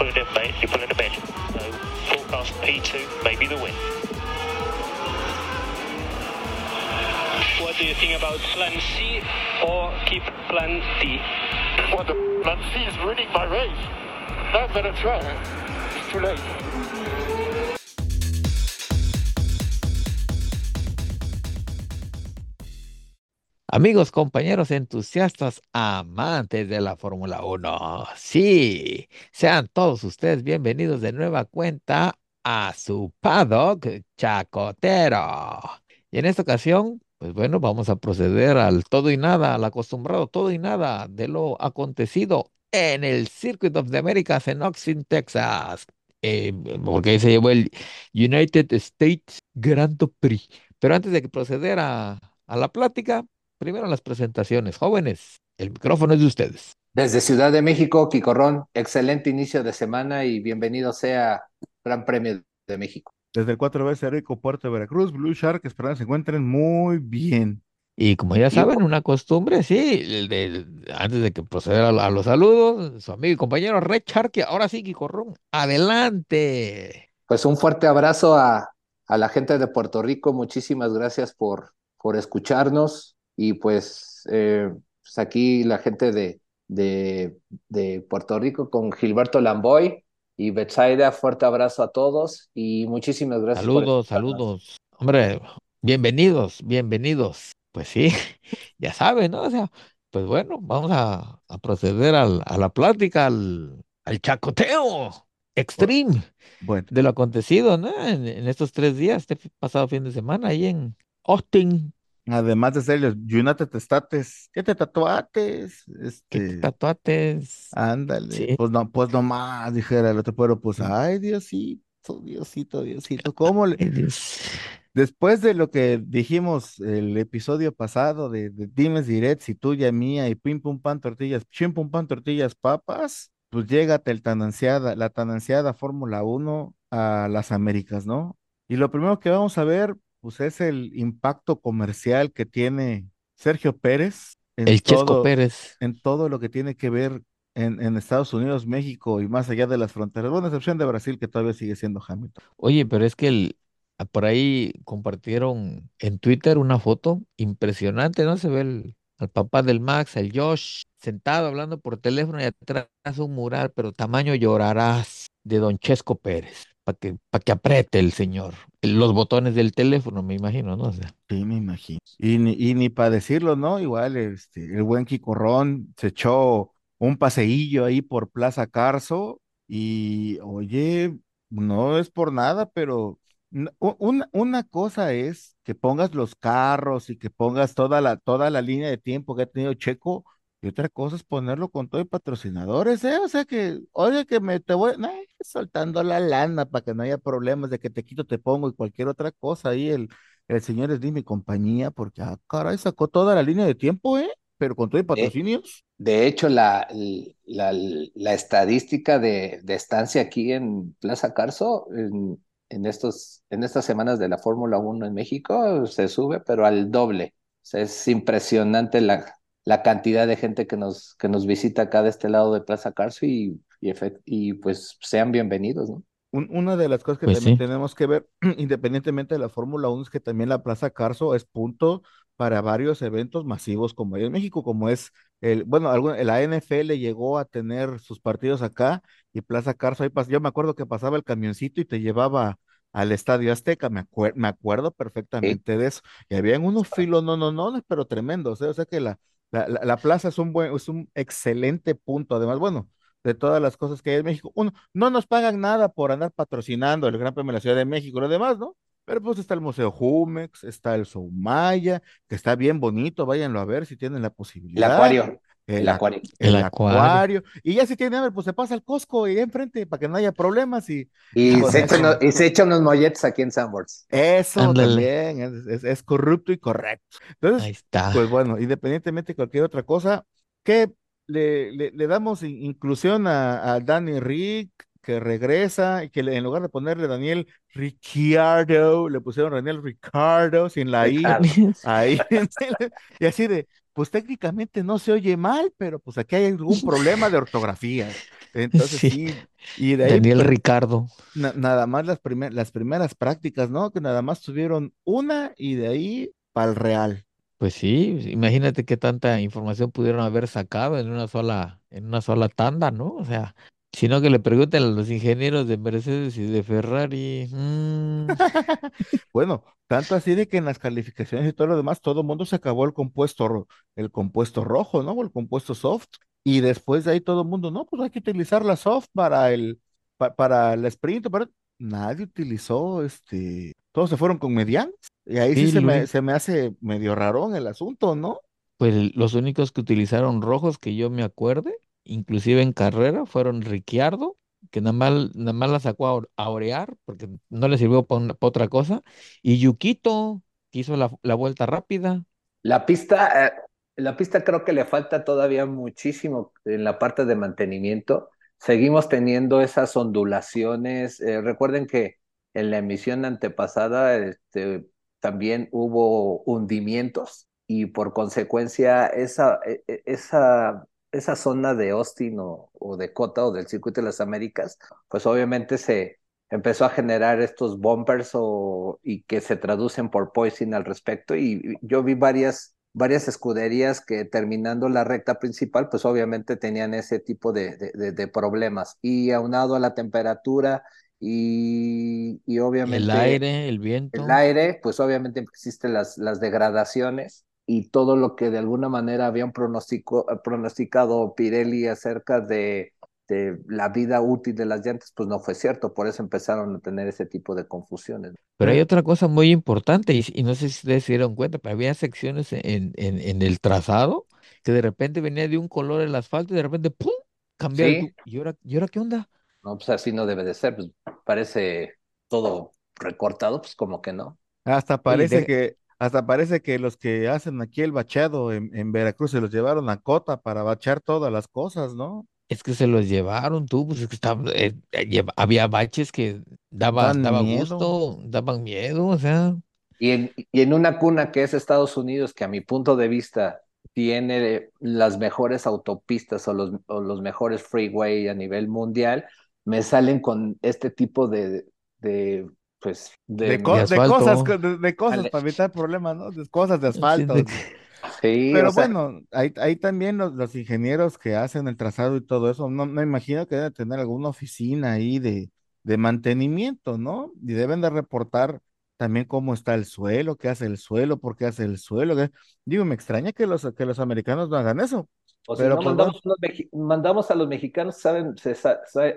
pull it in, mate. You're pulling a bed. So forecast P2, maybe the win. What do you think about plan C or keep plan D? What the plan C is winning my race. I better try. It's too late. Amigos, compañeros entusiastas, amantes de la Fórmula 1, sí, sean todos ustedes bienvenidos de nueva cuenta a su paddock chacotero. Y en esta ocasión, pues bueno, vamos a proceder al todo y nada, al acostumbrado todo y nada de lo acontecido en el Circuit of the Americas en Austin, Texas, eh, porque ahí se llevó el United States Grand Prix. Pero antes de que proceder a, a la plática, primero las presentaciones. Jóvenes, el micrófono es de ustedes. Desde Ciudad de México, Quicorrón, excelente inicio de semana y bienvenido sea Gran Premio de México. Desde el 4 veces Rico Puerto de Veracruz, Blue Shark, esperando se encuentren muy bien. Y como ya saben, una costumbre, sí, el de- antes de que proceder a, a los saludos, su amigo y compañero Red Shark, ahora sí, Quicorrón, adelante. Pues un fuerte abrazo a, a la gente de Puerto Rico, muchísimas gracias por, por escucharnos y pues, eh, pues aquí la gente de, de, de Puerto Rico con Gilberto Lamboy y Betsaida, fuerte abrazo a todos y muchísimas gracias por Saludos, saludos. Hombre, bienvenidos, bienvenidos. Pues sí, ya saben, ¿no? O sea, pues bueno, vamos a, a proceder al- a la plática, al, al chacoteo extreme Bueno, de lo acontecido, ¿no? En, en estos tres días, este pasado fin de semana, ahí en Austin. Además de ser los United States, ¿qué te tatuates? ¿Qué Este, tatuates? ándale, Sí. pues no, pues nomás, dijera el otro, pero pues, ay, Diosito, Diosito, Diosito, ¿cómo le? Dios. Después de lo que dijimos el episodio pasado de, de dimes direts y tuya mía y pim pum pan tortillas, chim pum pan tortillas papas, pues llégate el tan ansiada, la tan ansiada Fórmula 1 a las Américas, ¿no? Y lo primero que vamos a ver, pues es el impacto comercial que tiene Sergio Pérez en El Chesco todo, Pérez. en todo lo que tiene que ver en, en Estados Unidos, México y más allá de las fronteras. Bueno, excepción de Brasil, que todavía sigue siendo Hamilton. Oye, pero es que el, ah, por ahí compartieron en Twitter una foto impresionante, ¿no? Se ve el, al papá del Max, el Josh, sentado hablando por teléfono y atrás un mural, pero tamaño llorarás de Don Chesco Pérez, para que, para que apriete el señor los botones del teléfono, me imagino, ¿no? O Sí, me imagino. Y ni, y ni para decirlo, ¿no? Igual este, el buen Quicorrón se echó un paseillo ahí por Plaza Carso y, oye, no es por nada, pero una, una cosa es que pongas los carros y que pongas toda la, toda la línea de tiempo que ha tenido Checo y otra cosa es ponerlo con todo y patrocinadores, ¿eh? O sea que, oye, que me te voy, nah, soltando la lana para que no haya problemas de que te quito, te pongo y cualquier otra cosa ahí el el señor es de mi compañía porque, ah, caray, sacó toda la línea de tiempo, ¿eh? Pero con todo y De, patrocinios. de hecho, la, la, la estadística de, de estancia aquí en Plaza Carso, en, en, estos, en estas semanas de la Fórmula 1 en México, se sube, pero al doble. O sea, es impresionante la, la cantidad de gente que nos, que nos visita acá de este lado de Plaza Carso y, y, efect- y pues sean bienvenidos, ¿no? Un- una de las cosas que pues también sí. tenemos que ver, independientemente de la Fórmula 1, es que también la Plaza Carso es punto para varios eventos masivos como hay en México, como es el, bueno, algún- la NFL llegó a tener sus partidos acá y Plaza Carso, ahí pas- yo me acuerdo que pasaba el camioncito y te llevaba al Estadio Azteca, me, acuer- me acuerdo Sí. perfectamente de eso. Y habían unos filos, no, no, no, pero tremendos, ¿eh? O sea que la, la, la- la plaza es un buen, es un excelente punto, además, bueno, de todas las cosas que hay en México. Uno, no nos pagan nada por andar patrocinando el Gran Premio de la Ciudad de México y lo demás, ¿no? Pero pues está el Museo Jumex, está el Soumaya, que está bien bonito, váyanlo a ver si tienen la El posibilidad. acuario, El, el ac- acuario. El el acuario. acuario. Y ya si tienen hambre, pues se pasa al Costco y enfrente para que no haya problemas y, y con se echa unos, y se echa unos molletes aquí en Sanborns. Eso Ándale. también es, es- es corrupto y correcto. Entonces, Ahí está. pues bueno, independientemente de cualquier otra cosa, que le, le, le damos in- inclusión a, a Danny Rick, que regresa, y que le- en lugar de ponerle Daniel Ricciardo, le pusieron Daniel Ricardo sin la I, ahí, y así de, pues técnicamente no se oye mal, pero pues aquí hay algún problema de ortografía. Entonces Sí, sí, y de ahí Daniel pues, Ricardo. na- nada más las, primer- las primeras prácticas, ¿no? Que nada más tuvieron una y de ahí para el real. Pues sí, imagínate qué tanta información pudieron haber sacado en una sola, en una sola tanda, ¿no? O sea, sino que le pregunten a los ingenieros de Mercedes y de Ferrari. mm, Bueno, tanto así de que en las calificaciones y todo lo demás, todo el mundo se acabó el compuesto, el compuesto rojo, ¿no? O el compuesto soft. Y después de ahí todo el mundo, no, pues hay que utilizar la soft para el, pa- para el sprint, para... Nadie utilizó este, todos se fueron con medianos. Y ahí sí sí, se me, se me hace medio rarón el asunto, ¿no? pues los únicos que utilizaron rojos que yo me acuerde, inclusive en carrera, fueron Ricciardo, que nada más, nada más la sacó a, ore- a orear porque no le sirvió para otra cosa, y Yukito, que hizo la, la vuelta rápida. La pista, eh, la pista creo que le falta todavía muchísimo en la parte de mantenimiento. Seguimos teniendo esas ondulaciones. Eh, recuerden que en la emisión antepasada este, también hubo hundimientos y por consecuencia esa, e- e- esa, esa zona de Austin o, o de Cota o del Circuito de las Américas, pues obviamente se empezó a generar estos bumpers o, y que se traducen por poison al respecto. Y yo vi varias, varias escuderías que terminando la recta principal, pues obviamente tenían ese tipo de, de, problemas. Y aunado a la temperatura y, y El obviamente aire, el el viento. aire, pues obviamente existen las, las degradaciones y todo lo que de alguna manera habían pronostico, pronosticado Pirelli acerca de, de la vida útil de las llantas, pues no fue cierto, por eso empezaron a tener ese tipo de confusiones. Pero hay Eh, otra cosa muy importante, y, y no sé si ustedes se dieron cuenta, pero había secciones en, en, en el trazado que de repente venía de un color el asfalto y de repente ¡pum! cambiaba. Y Sí, ¿y ahora, ¿y ahora qué onda? no, pues así no debe de ser, pues parece todo recortado, pues como que no. hasta parece de- que, hasta parece que los que hacen aquí el bachado en, en Veracruz se los llevaron a Cota para bachar todas las cosas, ¿no? es que se los llevaron tú, pues es que estaba, eh, eh, lleva- había baches que daba, Dan daba miedo. gusto, daban miedo, o sea, Y en, y en una cuna que es Estados Unidos, que a mi punto de vista tiene las mejores autopistas o los, o los mejores freeway a nivel mundial, me salen con este tipo de, de pues, De, de, co- de de cosas, de, de cosas Ale- para evitar problemas, ¿no? De cosas de asfalto. sí, Pero sea, bueno, hay, hay también los, los ingenieros que hacen el trazado y todo eso. No me imagino que deben tener alguna oficina ahí de, de mantenimiento, ¿no? Y deben de reportar también cómo está el suelo, qué hace el suelo, por qué hace el suelo. Digo, me extraña que los, que los americanos no hagan eso. O Pero no pues mandamos, a los mandamos a los mexicanos, saben, se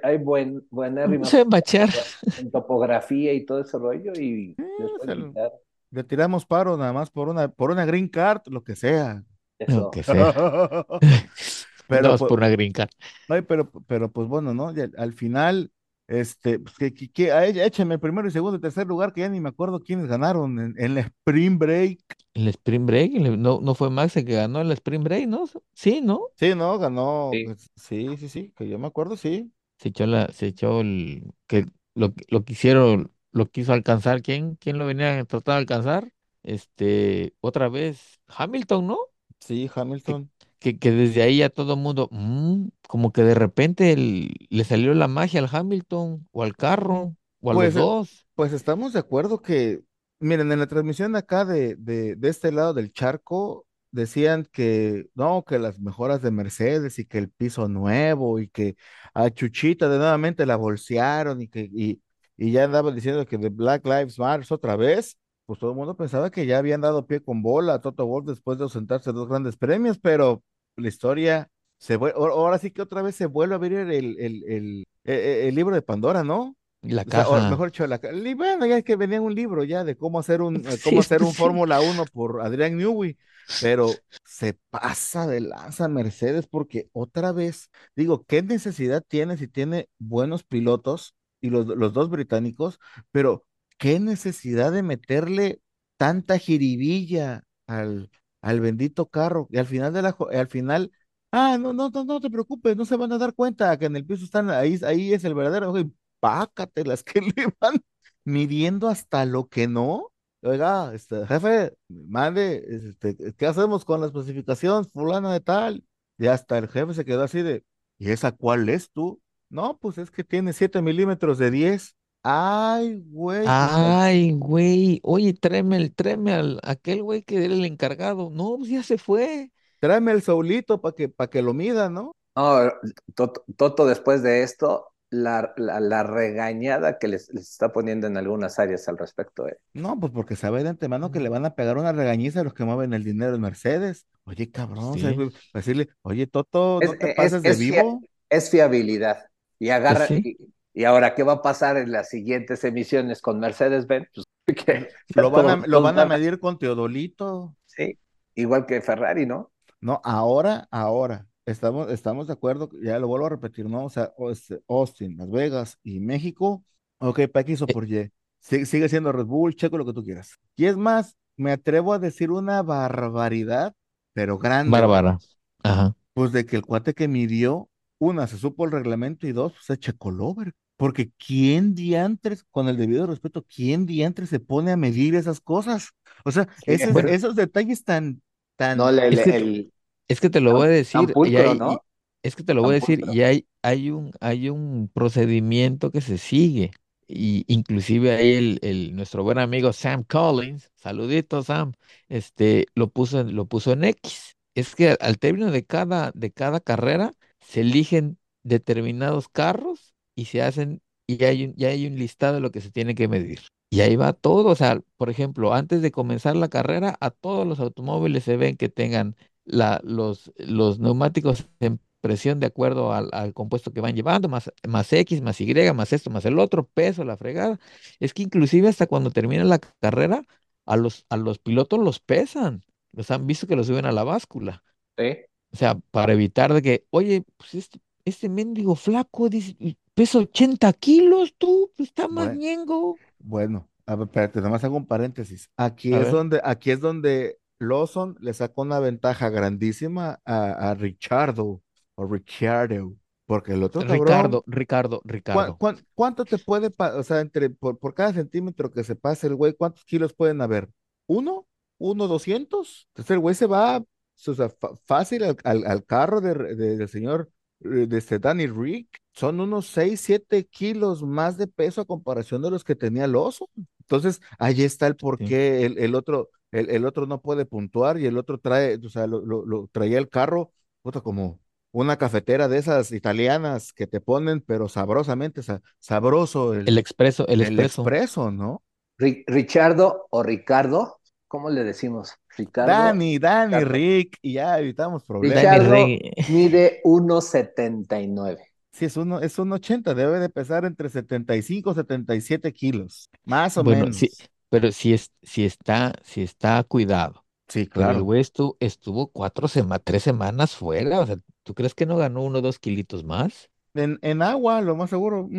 hay buen, buenérrimas se en topografía y todo ese rollo y eh, lo- quitar le tiramos paro nada más por una, por una green card, lo que sea. Lo eso. que sea. Pero pues, por una green card. Ay, pero, pero pues bueno, ¿no? Al final, este, pues, que, que, que- a- échame primero y segundo y tercer lugar, que ya ni me acuerdo quiénes ganaron en, en la Spring Break. El Spring Break, el- no, no fue Max el que ganó el Spring Break, ¿no? Sí, ¿no? Sí, ¿no? Ganó, Sí. pues, sí, sí, sí, que yo me acuerdo, sí. Se echó la, se echó el, que lo, que- lo quisieron, lo quiso alcanzar, ¿quién? ¿Quién lo venía tratando de alcanzar? Este, otra vez, Hamilton, ¿no? Sí, Hamilton. que, que desde ahí ya todo el mundo, mm, como que de repente el- le salió la magia al Hamilton, o al carro, o a los Pues, eh, dos. pues estamos de acuerdo que, miren, en la transmisión acá de, de, de este lado del charco, decían que no, que las mejoras de Mercedes y que el piso nuevo y que a Chuchita de nuevamente la bolsearon y que y, y ya andaban diciendo que de Black Lives Matter otra vez, pues todo el mundo pensaba que ya habían dado pie con bola a Toto Wolff después de ausentarse dos grandes premios, pero la historia se vuelve, ahora sí que otra vez se vuelve a abrir el, el, el, el, e- el libro de Pandora, ¿no? La O sea, o caja. mejor dicho, la, bueno, ya es que venía un libro ya de cómo hacer un, Sí, cómo hacer un sí. Fórmula 1 por Adrián Newey, pero se pasa de lanza Mercedes porque otra vez, digo, ¿qué necesidad tiene si tiene buenos pilotos y los, los dos británicos, pero qué necesidad de meterle tanta jiribilla al, al bendito carro y al final de la, al final Ah, no, no, no, no te preocupes, no se van a dar cuenta que en el piso están, ahí, ahí es el verdadero, y pácatelas que le van midiendo hasta lo que no. oiga, este, jefe, mande, este, ¿qué hacemos con la especificación fulana de tal? Y hasta el jefe se quedó así de, ¿y esa cuál es tú? No, pues es que tiene 7 milímetros de 10. Ay, güey. Ay, güey. Oye, tráeme, el, tráeme al aquel güey que era el encargado. No, pues ya se fue. Tráeme el Saulito para que, para que lo mida, ¿no? No, Toto, Toto después de esto, la, la, la regañada que les, les, está poniendo en algunas áreas al respecto. Eh. No, pues porque sabe de antemano que le van a pegar una regañiza a los que mueven el dinero en Mercedes. Oye, cabrón, Sí. decirle, oye, Toto, Es, no te es- pases de es fia- vivo. es fiabilidad. Y agarra, Pues sí. y, y ahora, ¿qué va a pasar en las siguientes emisiones con Mercedes-Benz? Pues, Lo van a, lo van a medir con Teodolito. Sí, igual que Ferrari, ¿no? No, ahora, ahora, estamos, estamos de acuerdo, ya lo vuelvo a repetir, ¿no? O sea, este, Austin, Las Vegas y México, ok, para X o por Y, sigue, sigue siendo Red Bull, checo lo que tú quieras. Y es más, me atrevo a decir una barbaridad, pero grande. Bárbara. Ajá. Pues de que el cuate que midió, una, se supo el reglamento y dos, pues es Checolover. Porque ¿quién diantres, con el debido respeto, quién diantres se pone a medir esas cosas? O sea, ese- bueno. esos detalles tan, tan... No, le- Es le- que- el, Es que te lo voy a decir. tan y pulcro, hay- ¿no? y- es que te lo voy a decir, pulcro. y hay, hay un, hay un procedimiento que se sigue. Y inclusive ahí el, el, nuestro buen amigo Sam Collins, saludito Sam, este, lo puso, en- lo puso en X. Es que al término de cada, de cada carrera se eligen determinados carros y se hacen, y hay un, ya hay un listado de lo que se tiene que medir. Y ahí va todo. O sea, por ejemplo, antes de comenzar la carrera, a todos los automóviles se ven que tengan la, los, los neumáticos en presión de acuerdo al, al compuesto que van llevando, más, más X, más Y, más esto, más el otro, peso, la fregada. Es que inclusive hasta cuando termina la carrera, a los, a los pilotos los pesan. Los han visto que los suben a la báscula. Sí. O sea, para evitar de que, oye, pues este, este mendigo flaco dice, y pesa 80 kilos, tú, pues está más Bueno. ñengo. Bueno, a ver, espérate, nomás hago un paréntesis. Aquí A es ver. donde, aquí es donde Lawson le sacó una ventaja grandísima a, a Richardo o Ricciardo, porque el otro cabrón, Ricardo, Ricardo, ¿cuán- Ricardo. cuán- cuánto te puede, o sea, entre, por, por cada centímetro que se pase el güey, ¿cuántos kilos pueden haber? ¿Uno? ¿Uno, doscientos? Entonces el güey se va, o sea, fácil al, al- al carro de, de- del señor, eh, de este Danny Rick, son unos 6, 7 kilos más de peso a comparación de los que tenía el oso. Entonces, ahí está el por Sí. qué el, el otro, el, el otro no puede puntuar y el otro trae, o sea, lo, lo- lo traía el carro, puta, como una cafetera de esas italianas que te ponen, pero sabrosamente, sa- sabroso el, El expreso, el el expreso. expreso, ¿no? Ri- Richardo o Ricardo, ¿cómo le decimos? Ricardo. Dani, Dani, Ricardo. Rick, y ya evitamos problemas. Rey. mide 1.79. Sí, es uno, es un 80, debe de pesar entre 75 y 77 kilos, más o Bueno, menos. sí, pero si es, si está, si está cuidado. Sí, Pero el claro. güey estuvo, estuvo cuatro semanas, tres semanas fuera. O sea, ¿tú crees que no ganó uno o dos kilitos más? En, en agua, lo más seguro.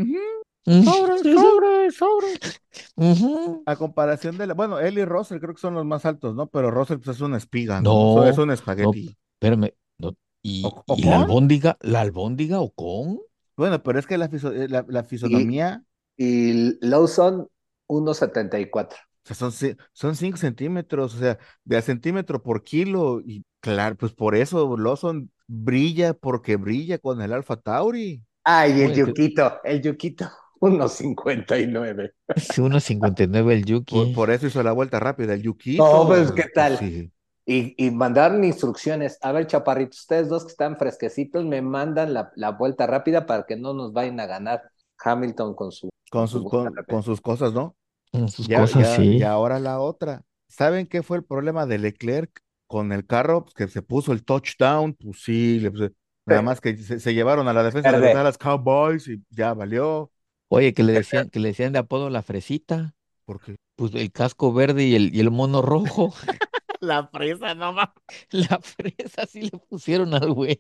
Sobre, sobre, sobre. A comparación de la, bueno, él y Russell creo que son los más altos, ¿no? Pero Russell pues, es una espiga, ¿no? No, Es un no, espagueti. espérame. ¿Y, ¿O- y la albóndiga, la albóndiga Ocon? Bueno, pero es que la, fiso- eh, la, la fisonomía, Y Lawson 1.74. o sea, son, son 5 centímetros, o sea, de a centímetro por kilo. Y claro, pues por eso Lawson brilla porque brilla con el Alfa Tauri. Ay, el Yuquito, el Yuquito 1.59. Es 1.59 el Por, Yuki. por eso hizo la vuelta rápida, el Yukito. No, pues, ¿qué tal? Sí. Y, y mandaron instrucciones. A ver, chaparritos, ustedes dos que están fresquecitos, me mandan la, la vuelta rápida para que no nos vayan a ganar Hamilton con su. Con su sus, con, con sus cosas, ¿no? Mm, Sus Ya, cosas, ya, sí. y ahora la otra. ¿Saben qué fue el problema de Leclerc con el carro? Pues que se puso el touchdown, pues sí, le puse- nada más que se, se llevaron a la defensa de Dallas Cowboys y ya valió. Oye, que le decían, que le decían de apodo la fresita. Porque Pues el casco verde y el, y el mono rojo. la fresa no más. La fresa sí le pusieron al güey.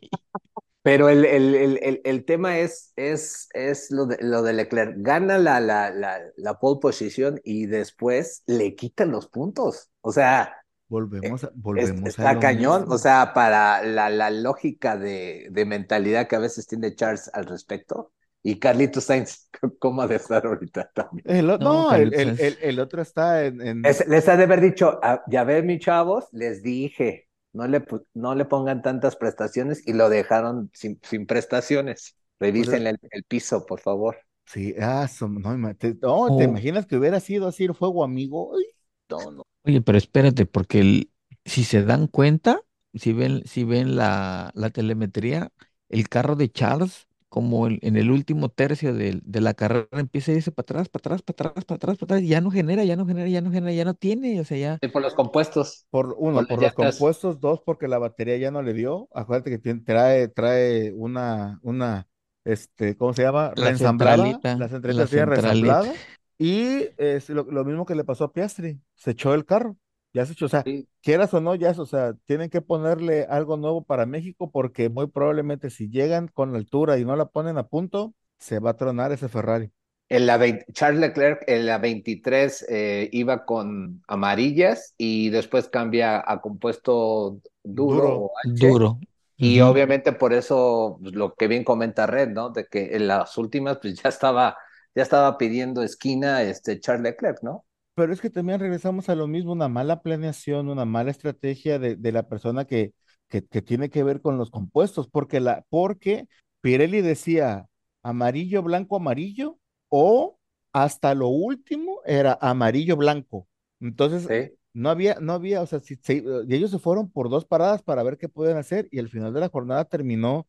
Pero el, el, el, el, el tema es, es, es lo, de, lo de Leclerc. Gana la, la, la, la pole position y después le quitan los puntos. O sea, Volvemos a, volvemos a está lo cañón. mismo. O sea, para la, la lógica de, de mentalidad que a veces tiene Charles al respecto, Y Carlitos Sainz, ¿cómo ha de estar ahorita también? El o- No, no, el, Carlitos el, Sainz. el, el otro está en, en- Es- les ha de haber dicho, "Ah, ya ven, mis chavos, les dije, no le, pu- no le pongan tantas prestaciones y lo dejaron sin, sin prestaciones. Revisen el, el piso, por favor. Sí, ah, no, ima- te, no, ¿te Oh. imaginas que hubiera sido así el fuego amigo? Ay, no, no. Oye, pero espérate, porque el- si se dan cuenta, si ven, si ven la, la telemetría, el carro de Charles, como el- en el último tercio del- de, la carrera, empieza a irse para atrás, para atrás, para atrás, para atrás, para atrás, y ya no genera, ya no genera, ya no genera, ya no tiene, o sea, ya. Y por los compuestos. Por uno, Por los compuestos, dos, porque la batería ya no le dio. Acuérdate que tiene- trae, trae una, una, este, ¿cómo se llama? La Reensamblada. centralita, La la centralita tiene centralita. reensamblada. Y es lo, lo mismo que le pasó a Piastri. Se echó el carro. Ya se echó, o sea, Sí. quieras o no, ya es, o sea, tienen que ponerle algo nuevo para México porque muy probablemente si llegan con la altura y no la ponen a punto, se va a tronar ese Ferrari. En la 20 Charles Leclerc en la 23 eh, iba con amarillas y después cambia a compuesto duro, Duro. o H. Duro. Y obviamente por eso pues, lo que bien comenta Red, ¿no? De que en las últimas pues ya estaba, ya estaba pidiendo esquina este Charles Leclerc, ¿no? Pero es que también regresamos a lo mismo, una mala planeación, una mala estrategia de, de la persona que, que, que tiene que ver con los compuestos, porque, la, porque Pirelli decía amarillo, blanco, amarillo, o hasta lo último era amarillo, blanco. Entonces, Sí. no había, no había, o sea, si, y ellos se fueron por dos paradas para ver qué pueden hacer, y al final de la jornada terminó,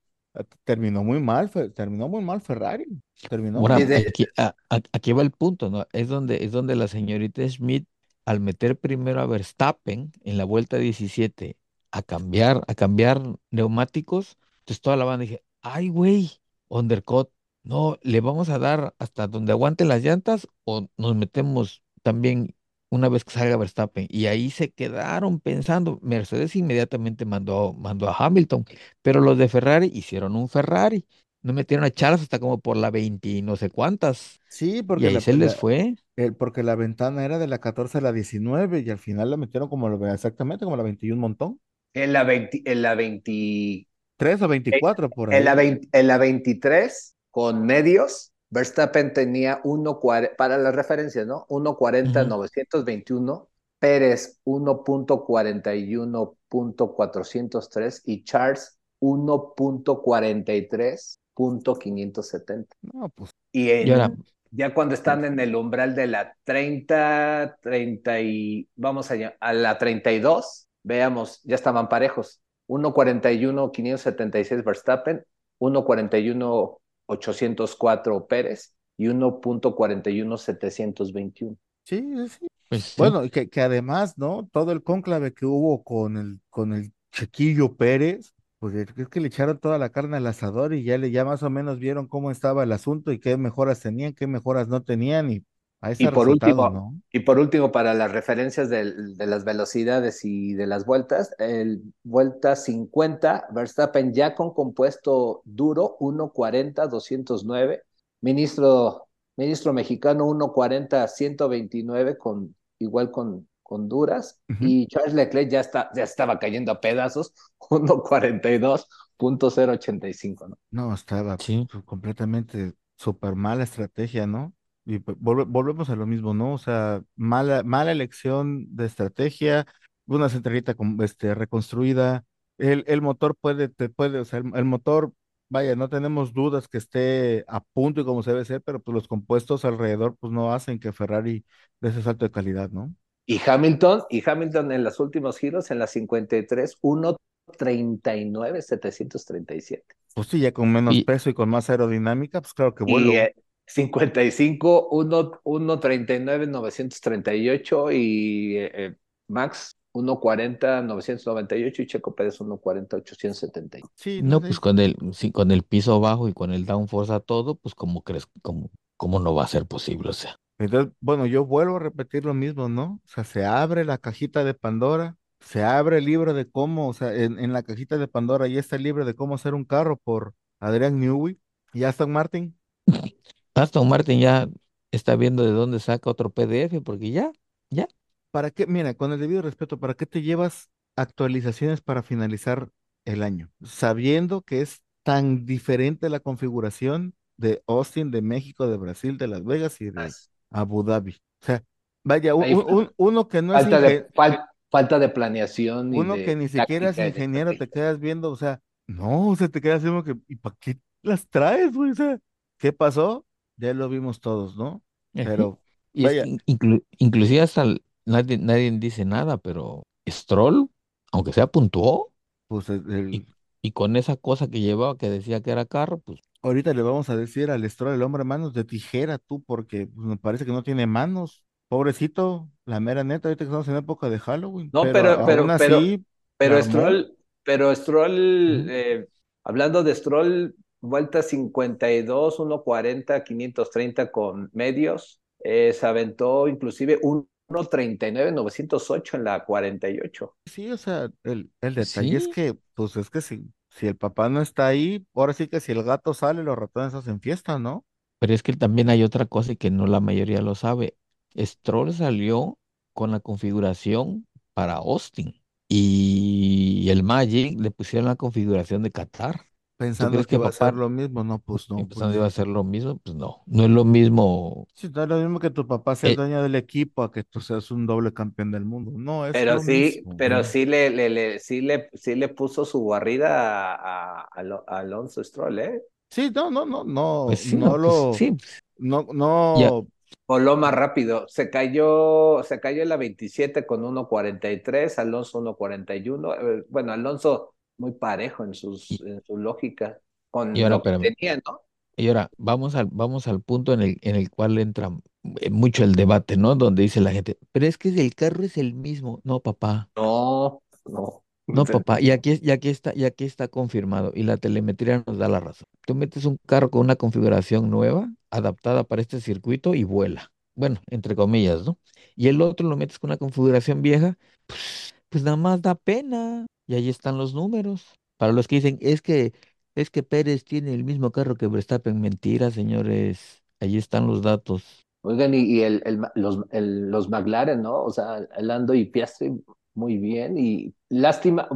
terminó muy mal, terminó muy mal Ferrari, terminó Ahora, de- aquí, a- a- aquí va el punto, ¿no? Es donde, es donde la señorita Schmidt, al meter primero a Verstappen en la vuelta 17 a cambiar, a cambiar neumáticos, entonces toda la banda dije, ay, güey, undercut, no, le vamos a dar hasta donde aguanten las llantas o nos metemos también una vez que salga Verstappen. Y ahí se quedaron pensando, Mercedes inmediatamente mandó, mandó a Hamilton, pero los de Ferrari hicieron un Ferrari. No metieron a Charles hasta como por la 20 y no sé cuántas. Sí, Y porque ahí la, se les fue. el- porque la ventana era de la 14 a la 19 y al final la metieron como lo- exactamente como la 21 montón. En la 20, en la 20, 3 o 24 por en la ahí. 20 en la 23 con medios, Verstappen tenía 1.40 para las referencias, ¿no? 1.40 Ujú. 921, Pérez 1.41.403 y Charles 1.43.570. No, pues Y en- Y ahora, ya cuando están en el umbral de la 30, 30 y vamos allá, a la 32, veamos, ya estaban parejos. 1.41.576 Verstappen, 1.41.804 Pérez y 1.41.721. sí, sí. pues sí. Bueno, y que, que además, ¿no? Todo el cónclave que hubo con el, con el Chiquillo Pérez, pues es que le echaron toda la carne al asador y ya le ya más o menos vieron cómo estaba el asunto y qué mejoras tenían, qué mejoras no tenían y Y por resultado, último, ¿no? y por último, para las referencias de, las velocidades y de las vueltas, el vuelta 50, Verstappen ya con compuesto duro, 1.40, 209, ministro, ministro mexicano, 1.40, 129, con, igual con, con duras, y Charles Leclerc ya, está, ya estaba cayendo a pedazos, 1.42.085, ¿no? No, estaba Sí. completamente súper mala estrategia, ¿no? Y pues, volve- volvemos a lo mismo, ¿no? O sea, mala, mala elección de estrategia, una centralita con- este, reconstruida, el, el motor puede, te puede, o sea, el, el motor, vaya, no tenemos dudas que esté a punto y como se debe ser, pero pues los compuestos alrededor pues no hacen que Ferrari dé ese salto de calidad, ¿no? Y Hamilton, y Hamilton en los últimos giros, en la 53, 1.39, 737. Pues sí, ya con menos Y- peso y con más aerodinámica, pues claro que vuelo. Y eh, 55, 1, 1.39, 938 y eh, eh, Max 1.40, 998 y Checo Pérez 1.40, 870. Sí, No, sé. pues con el, sí, con el piso bajo y con el downforce a todo, pues como crees, como, cómo no va a ser posible, o sea. Entonces, bueno, yo vuelvo a repetir lo mismo, ¿no? O sea, se abre la cajita de Pandora, se abre el libro de cómo, o sea, en, en la cajita de Pandora ya está el libro de cómo hacer un carro por Adrián Newey y Aston Martin. Aston Martin ya está viendo de dónde saca otro PDF, porque ya, ya. ¿Para qué? Mira, con el debido respeto, ¿para qué te llevas actualizaciones para finalizar el año? Sabiendo que es tan diferente la configuración de Austin, de México, de Brasil, de Las Vegas y de. Abu Dhabi. O sea, vaya, un- uno que no es Falta de, ingen- fal- falta de planeación y uno de que ni siquiera es de ingeniero, te quedas viendo, o sea, no, o sea, te quedas viendo que, ¿y para qué las traes, güey? O sea, ¿qué pasó? Ya lo vimos todos, ¿no? Pero, Y es que vaya, in- inclu- inclusive hasta el- nadie, nadie dice nada, pero Stroll, aunque sea puntuó, pues el, y, y con esa cosa que llevaba que decía que era carro, pues ahorita le vamos a decir al Stroll, el hombre manos de tijera, tú, porque pues, me parece que no tiene manos. Pobrecito, la mera neta, ahorita que estamos en época de Halloween, No, pero pero, pero, aún pero, así, pero. Stroll, pero Stroll, eh, hablando de Stroll, vuelta 52, 1.40, 530 con medios, eh, se aventó inclusive 1.39, 908 en la 48. Sí, o sea, el, el detalle es que, pues es que si, si el papá no está ahí, ahora sí que si el gato sale, los ratones hacen fiesta, ¿no? pero es que también hay otra cosa y que no la mayoría lo sabe. Stroll salió con la configuración para Austin y el Magic le pusieron la configuración de Qatar. ¿Tú Pensando que que iba a ser lo mismo, no, pues no, pues iba a hacer lo mismo? Pues no, no es lo mismo. sí, no es lo mismo que tu papá sea Eh, dueño del equipo a que tú seas un doble campeón del mundo, no, es Pero lo sí, mismo. pero no. sí le, le, le- sí le, sí le puso su barrida a, a- a Alo- a Alonso Stroll, ¿eh? Sí, no, no, no, no, Pues sí, no no, pues lo, sí, no, ya, no, Voló más rápido. Se cayó, se cayó en la 27 con 1.43, Alonso 1.41. Eh, Bueno, Alonso muy parejo en sus, en su lógica, y con ahora, lo que espérame, tenía, ¿no? y ahora vamos al, vamos al punto en el, en el cual entra eh, mucho el debate, ¿no? Donde dice la gente, pero es que el carro es el mismo. No, papá. No, no. No, papá, y aquí, y aquí está, y aquí está confirmado, y la telemetría nos da la razón. Tú metes un carro con una configuración nueva, adaptada para este circuito, y vuela. Bueno, entre comillas, ¿no? Y el otro lo metes con una configuración vieja, pues, pues nada más da pena. Y ahí están los números. Para los que dicen, es que, es que Pérez tiene el mismo carro que Verstappen. Mentira, señores. Ahí están los datos. Oigan, y, y el, el ma- los, el- los McLaren, ¿no? O sea, Lando y Piastri muy bien. Y lástima,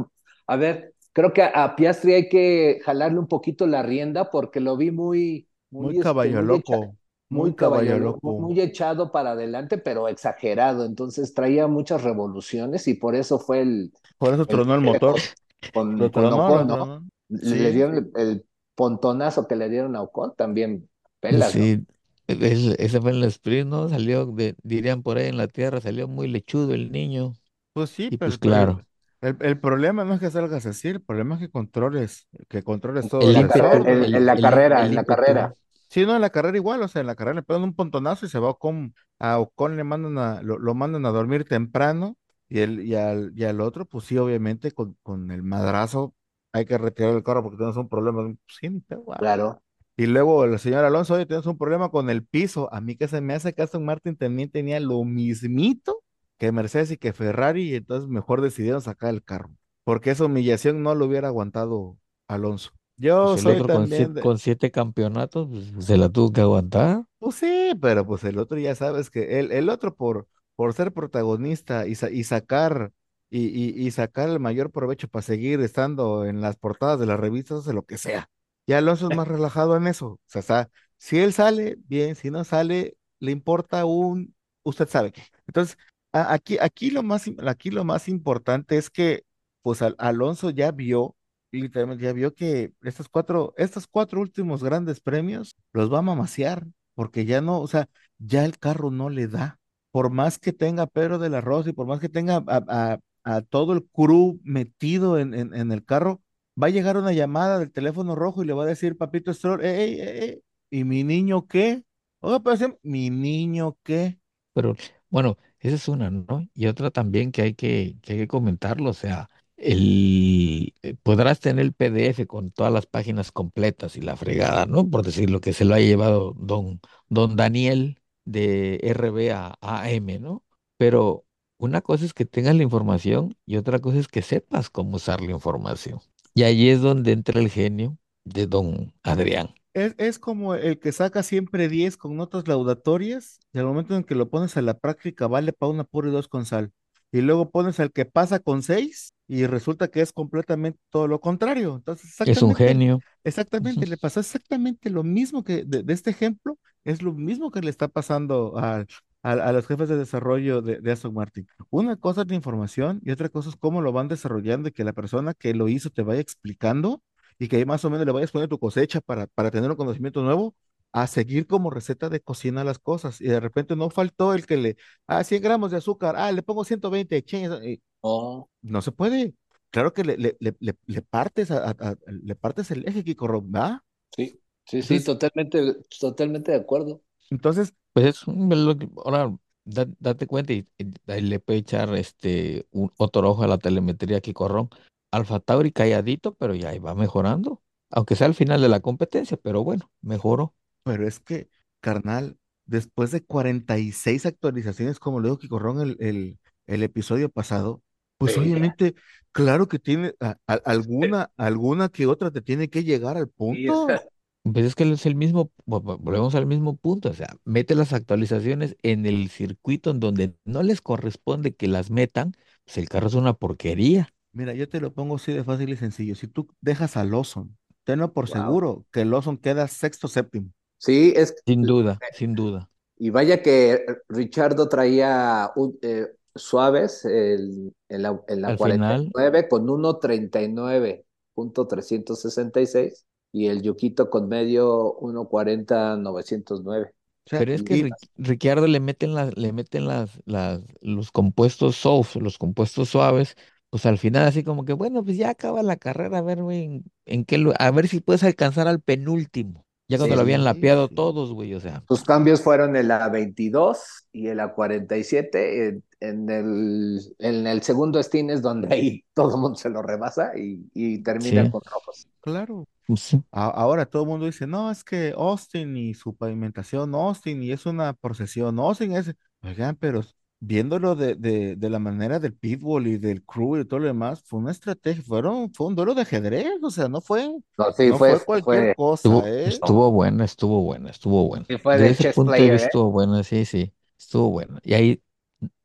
a ver, creo que a, a Piastri hay que jalarle un poquito la rienda porque lo vi muy, muy muy, este, caballo muy loco, muy caballero, muy echado para adelante, pero exagerado. Entonces traía muchas revoluciones y por eso fue el, Por eso tronó el motor, con, tronó, Ocon, ¿no? Le, dieron el, el pontonazo que le dieron a Ocon, también pelas, ¿no? sí, es- ese fue en el sprint, ¿no? Salió, de, dirían por ahí en la tierra, salió muy lechudo el niño. pues sí, Y pero, pues claro, el, el problema no es que salgas así, el problema es que controles, que controles todo En la, el el, la carrera, en la carrera. Sí, no, en la carrera igual, o sea, en la carrera le pegan un pontonazo y se va con, a Ocon le mandan a, lo, lo mandan a dormir temprano y, el, y, al, y al otro, pues sí, obviamente con, con el madrazo hay que retirar el carro porque tenemos un problema. Pues sí. Claro. Y luego el señor Alonso, oye, tenemos un problema con el piso. A mí que se me hace que Aston Martin también tenía lo mismito que Mercedes y que Ferrari, y entonces mejor decidieron sacar el carro, porque esa humillación no lo hubiera aguantado Alonso. Yo Pues el soy otro con también siete, de, con siete campeonatos, pues, se la tuvo que aguantar. pues sí, pero pues el otro ya sabes que el, el otro por, por ser protagonista y, sa- y sacar y, y, y sacar el mayor provecho para seguir estando en las portadas de las revistas, hace lo que sea. Y Alonso es más relajado en eso. O sea, está- si él sale, bien, si no sale, le importa un, usted sabe qué. Entonces, a- aquí, aquí lo más, aquí lo más importante es que, pues, Al- Alonso ya vio, literalmente ya vio que estos cuatro, estos cuatro últimos grandes premios los va a mamasear, porque ya no, o sea, ya el carro no le da. Por más que tenga Pedro de la Rosa y por más que tenga a, a- todo el crew metido en, en, el carro, va a llegar una llamada del teléfono rojo y le va a decir, papito Stroll, ey, ey, ey, ¿y mi niño qué? Oiga, pero sí, ¿mi niño qué? Pero bueno, esa es una, ¿no? Y otra también que hay que, que hay que comentarlo, o sea, el, eh, podrás tener el PDF con todas las páginas completas y la fregada, ¿no? Por decir lo que se lo haya llevado don, don Daniel de RB a AM, ¿no? Pero una cosa es que tengas la información y otra cosa es que sepas cómo usar la información. Y ahí es donde entra el genio de don Adrián. Es, es como el que saca siempre 10 con notas laudatorias y al momento en que lo pones a la práctica vale para una pura y dos con sal. Y luego pones al que pasa con 6 y resulta que es completamente todo lo contrario. Entonces, Es un exactamente, genio. exactamente, le pasó exactamente lo mismo que de, de este ejemplo, es lo mismo que le está pasando a, a, a los jefes de desarrollo de, de Aston Martin. Una cosa es la información y otra cosa es cómo lo van desarrollando y que la persona que lo hizo te vaya explicando y que ahí más o menos le vayas poniendo tu cosecha para, para tener un conocimiento nuevo a seguir como receta de cocina las cosas. Y de repente no faltó el que le, ah, 100 gramos de azúcar, ah, le pongo 120, chingue, y No, no se puede. Claro que le, le, le, le- le partes a, a- a- le partes el eje, Kiko Rob, ¿va? sí, sí, sí, Entonces, totalmente, totalmente de acuerdo. entonces, Pues es un- lo que- ahora da- date cuenta y, y ahí le puede echar este un, otro ojo a la telemetría Corrón. Alfa Tauri calladito, pero ya ahí va mejorando. Aunque sea al final de la competencia, pero bueno, mejoró. pero es que, carnal, después de 46 actualizaciones, como lo dijo Kiko Ron el, el, el episodio pasado, pues Sí. obviamente, claro que tiene a- a- alguna, alguna que otra te tiene que llegar al punto. esa- Pues es que es el mismo, vo- vo- volvemos al mismo punto, o sea, mete las actualizaciones en el circuito en donde no les corresponde que las metan, pues el carro es una porquería. Mira, yo te lo pongo así de fácil y sencillo. Si tú dejas a Lawson, tenlo por Wow. seguro que Lawson queda sexto séptimo. Sí, es, Sin duda, sin duda. y vaya que Richardo traía un, eh, suaves el- en la, en la Al final, 49 con 1.39.366 y el Yuquito con medio 1.40.909. O sea, pero es que Ricciardo le meten las, le meten las, las, los compuestos soft, los compuestos suaves, pues al final así como que, bueno, pues ya acaba la carrera, a ver, güey, en, en qué, a ver si puedes alcanzar al penúltimo. Ya cuando lo habían lapeado sí. todos, güey, o sea, Sus cambios fueron el A22 y el A47. En, en el, en el segundo Steam es donde ahí todo el mundo se lo rebasa y, sí, con rojos. claro, pues sí. A- Ahora todo el mundo dice, no, es que Austin y su pavimentación, Austin y es una procesión, Austin es, oigan, pero viéndolo de, de, de la manera del pitbull y del crew y todo lo demás, fue una estrategia, fueron, fue un duelo de ajedrez, o sea, no fue, No, sí, no fue, fue cualquier fue, cosa, Estuvo, ¿eh? estuvo buena, estuvo buena, estuvo buena. sí fue Desde de ese chess punto de player, vista ¿eh? estuvo buena, sí, sí, estuvo buena. Y ahí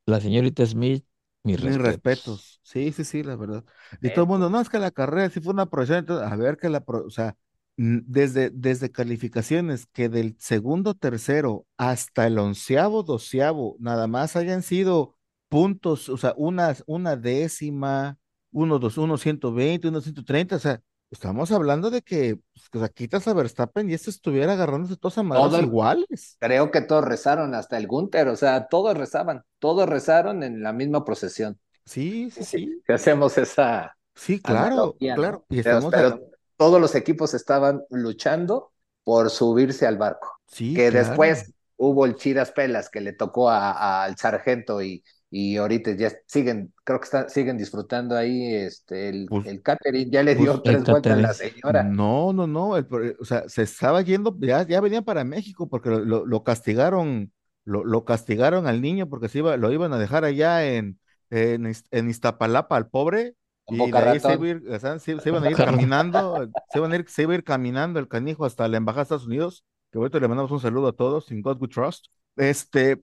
la señorita Smith, mis Mis respetos. respetos, sí, sí, sí, la verdad. Y Eh, todo el mundo, no, es que la carrera sí fue una procesión, entonces, a ver que la, pro- o sea, desde, desde calificaciones que del segundo, tercero hasta el onceavo, doceavo, nada más hayan sido puntos, o sea, una, una décima, uno, dos, uno ciento veinte, uno ciento treinta, o sea, estamos hablando de que, pues, o sea, quitas a Verstappen y este estuviera agarrándose todos a madrazos todo el- iguales. creo que todos rezaron, hasta el Gunter, o sea, todos rezaban, todos rezaron en la misma procesión. Sí, sí, sí, Si hacemos esa sí, claro, claro. Y estamos, pero todos los equipos estaban luchando por subirse al barco. sí, que claro. después hubo el Chidas Pelas que le tocó al sargento y, y ahorita ya siguen, creo que están, siguen disfrutando ahí este, el, Pues- el catering, ya le pues- dio tres El vueltas a la señora. No, no, no, el o sea, se estaba yendo, ya, ya venían para México porque lo, lo- lo castigaron, lo, lo castigaron al niño porque se iba, lo iban a dejar allá en, en, en Iztapalapa al pobre y Boca de ahí se, iba a ir, o sea, se, se iban a ir caminando, se iban a ir, se iba a ir caminando el canijo hasta la embajada de Estados Unidos, que ahorita le mandamos un saludo a todos, in God we trust, este,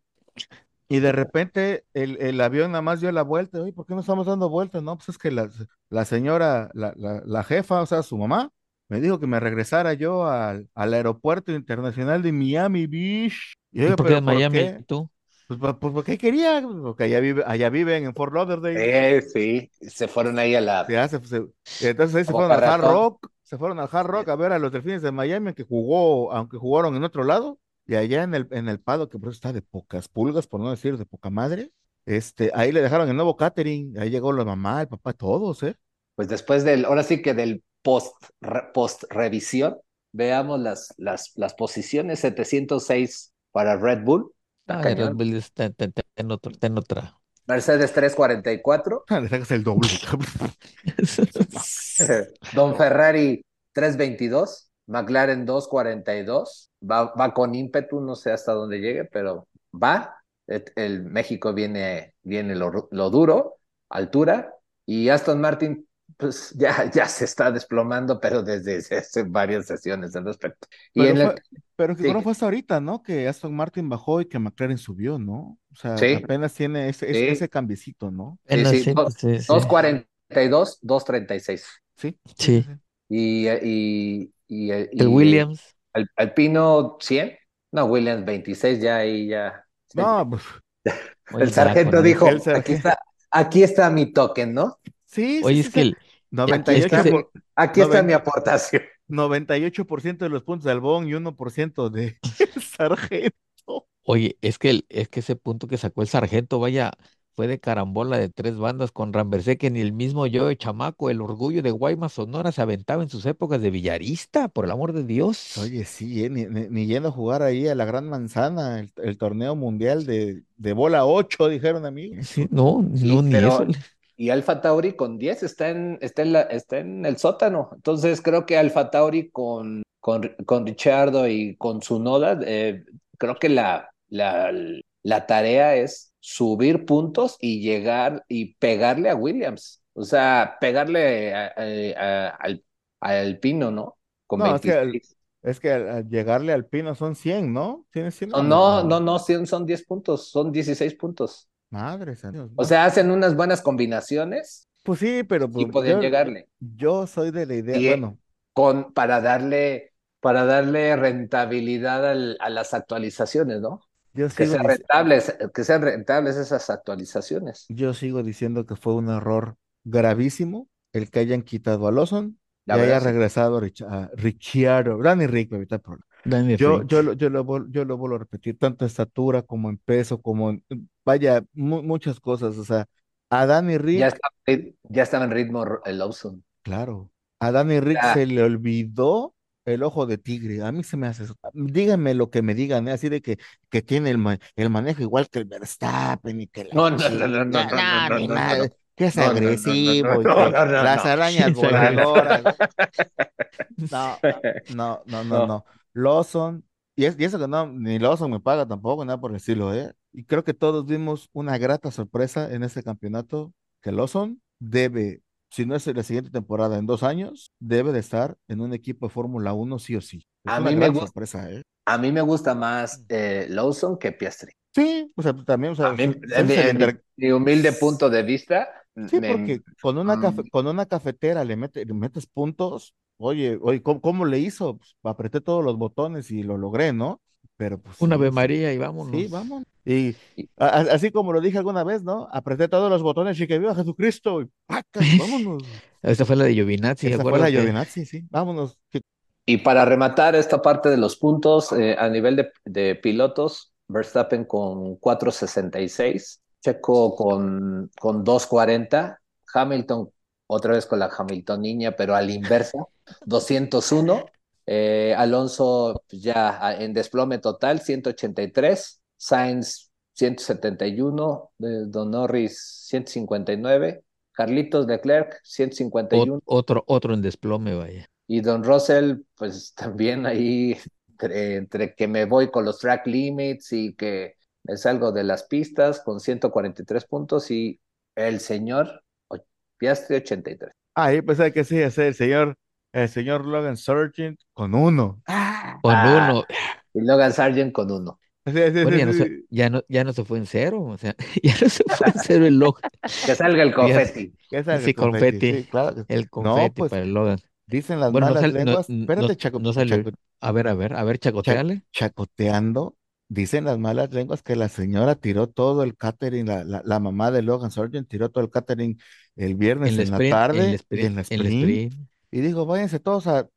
y de repente el, el avión nada más dio la vuelta, oye, ¿por qué no estamos dando vueltas? No, pues es que la, la señora, la, la, la jefa, o sea, su mamá, me dijo que me regresara yo al, al aeropuerto internacional de Miami Beach. Y ¿Y por qué de ¿por Miami qué? tú? Pues, pues porque quería, porque allá, vive, allá viven en Fort Lauderdale. Eh, sí, se fueron ahí a la Se se- entonces ahí se fueron al Hard. Rock, se fueron al Hard Rock a ver a los Delfines de Miami, aunque jugó, aunque jugaron en otro lado, y allá en el, en el Pado, que por eso está de pocas pulgas, por no decir de poca madre, este, ahí le dejaron el nuevo catering, ahí llegó la mamá, el papá, todos, ¿eh? Pues después del, ahora sí que del post, re- post revisión, veamos las, las, las posiciones 706 para Red Bull, está Ah, de Red cañón. Bull está, está- está en otro- en otra. Mercedes 344, Le sacas el doble. Don Ferrari 322, McLaren 242, va, va con ímpetu, no sé hasta dónde llegue, pero va. El, el México viene, viene lo, lo duro, altura, y Aston Martin pues ya, ya se está desplomando, pero desde hace varias sesiones al respecto. Y Pero en el, fue, pero que sí. no fue hasta ahorita, ¿no? Que Aston Martin bajó y que McLaren subió, ¿no? O sea, Sí. apenas tiene ese, ese, Sí. ese cambiecito, ¿no? Sí, sí, sí, dos- sí, sí. 2.41 232, 236. Sí. Sí. Y, y, y, y El Williams. Al, Alpino 100. No, Williams 26 ya ahí ya. No, pues. El sargento dijo, el sargento. aquí está, aquí está mi token, ¿no? Sí, sí, Oye, sí, es sí. que el, 98%, es que se- por- Aquí está mi aportación. 98% de los puntos de Albón y 1% de Sargento. oye, es que el, es que ese punto que sacó el sargento, vaya, fue de carambola de tres bandas con Ramversé que ni el mismo yo de chamaco, el orgullo de Guaymas Sonora se aventaba en sus épocas de villarista, por el amor de Dios. Oye, sí, eh, ni, ni- ni yendo a jugar ahí a la Gran Manzana, el, el torneo mundial de, de bola 8, dijeron amigos. Sí, no, Sí, no, ni pero- eso. Y Alfa Tauri con 10 está en, está en, la, está en el sótano. Entonces creo que Alfa Tauri con, con, con Richardo y con su Noda, eh, creo que la, la, la tarea es subir puntos y llegar y pegarle a Williams. O sea, pegarle a- a- a- al, al Pino, ¿no? Con No, es que 26. Es que al, llegarle al pino son 100, ¿no? ¿Tienes 100? No, no, no, no, son 10 puntos, son 16 puntos. Madre Dios. O sea, hacen unas buenas combinaciones pues sí, pero y pues, pueden yo, llegarle. yo soy de la idea, Y, bueno, con, para darle, para darle rentabilidad al- a las actualizaciones, ¿no? yo Que sean rentables, que sean rentables esas actualizaciones. yo sigo diciendo que fue un error gravísimo el que hayan quitado a Lawson La y haya sí. regresado a, Rich- a Ricciardo, Danny Rick, me evita el problema. Danny Yo, Rick. yo, lo- yo, lo, yo lo vuelvo a repetir, tanto en estatura como en peso, como en, vaya, mu- muchas cosas, o sea, a Danny Rick, Ya estaba, en- ya estaba en ritmo el Lawson. claro, a Danny Rick se le olvidó el ojo de tigre, a mí se me hace eso, díganme lo que me digan, ¿eh? Así de que, que tiene el, ma- el manejo igual que el Verstappen y que la No, no, no, no, no, no, no, no, que es agresivo y las arañas voladoras, no, no, no, no, No. no. Lawson, y, es, y eso que no, ni Lawson me paga tampoco, nada por estilo, ¿eh? Y creo que todos vimos una grata sorpresa en este campeonato, que Lawson debe, si no es la siguiente temporada, en dos años, debe de estar en un equipo de Fórmula 1 sí o sí. Es A una mí me gran gusta- sorpresa, ¿eh? A mí me gusta más eh, Lawson que Piastri. Sí, o sea, también, o sea, mí, en se- mi, en mi- inter- mi humilde punto de vista, Sí, me- porque con una, cafe- Mm. con una cafetera le, mete- le metes puntos. Oye, oye, ¿cómo, cómo le hizo? Pues, apreté todos los botones y lo logré, ¿no? Pero pues Una Ave sí, María y vámonos. Sí, vamos. Y a- así como lo dije alguna vez, ¿no? Apreté todos los botones y que viva Jesucristo. Y ¡pacas! vámonos. Esta fue la de Giovinazzi, Esa fue ¿acuerdas la que- Giovinazzi, sí. Vámonos. Y para rematar esta parte de los puntos, eh, a nivel de, de pilotos, Verstappen con 4.66, Checo con, con 2.40, Hamilton otra vez con la Hamiltoniña, pero a la inversa, 201, eh, Alonso ya a- en desplome total, 183, Sainz 171, eh, Don Norris 159, Carlitos Leclerc 151. Ot- otro, otro en desplome, vaya. Y Don Russell, pues también ahí, entre, entre que me voy con los track limits y que me salgo de las pistas con 143 puntos y el señor Piastri 83. Ah, yo pensaba que sí, ese el señor, el señor Logan Sargent con uno. Con Ah. uno. Y Logan Sargent con uno. Sí, sí, Bueno, sí, ya no, se, ya, no, ya no se fue en cero, o sea, ya no se fue en cero el Logan. Que salga el confeti. Que salga el Sí, confeti. Sí, claro. que- El No, confeti pues, para el Logan. Dicen las Bueno, no malas sal- no- lenguas. no- Espérate, Chaco, no salió. Chaco- A ver, a ver, a ver, chacoteale. chacoteando. Dicen las malas lenguas que la señora tiró todo el catering, la, la, la mamá de Logan Sargent tiró todo el catering el viernes En la sprint, tarde en la y sprint, en la en la sprint. Y dijo, váyanse todos a...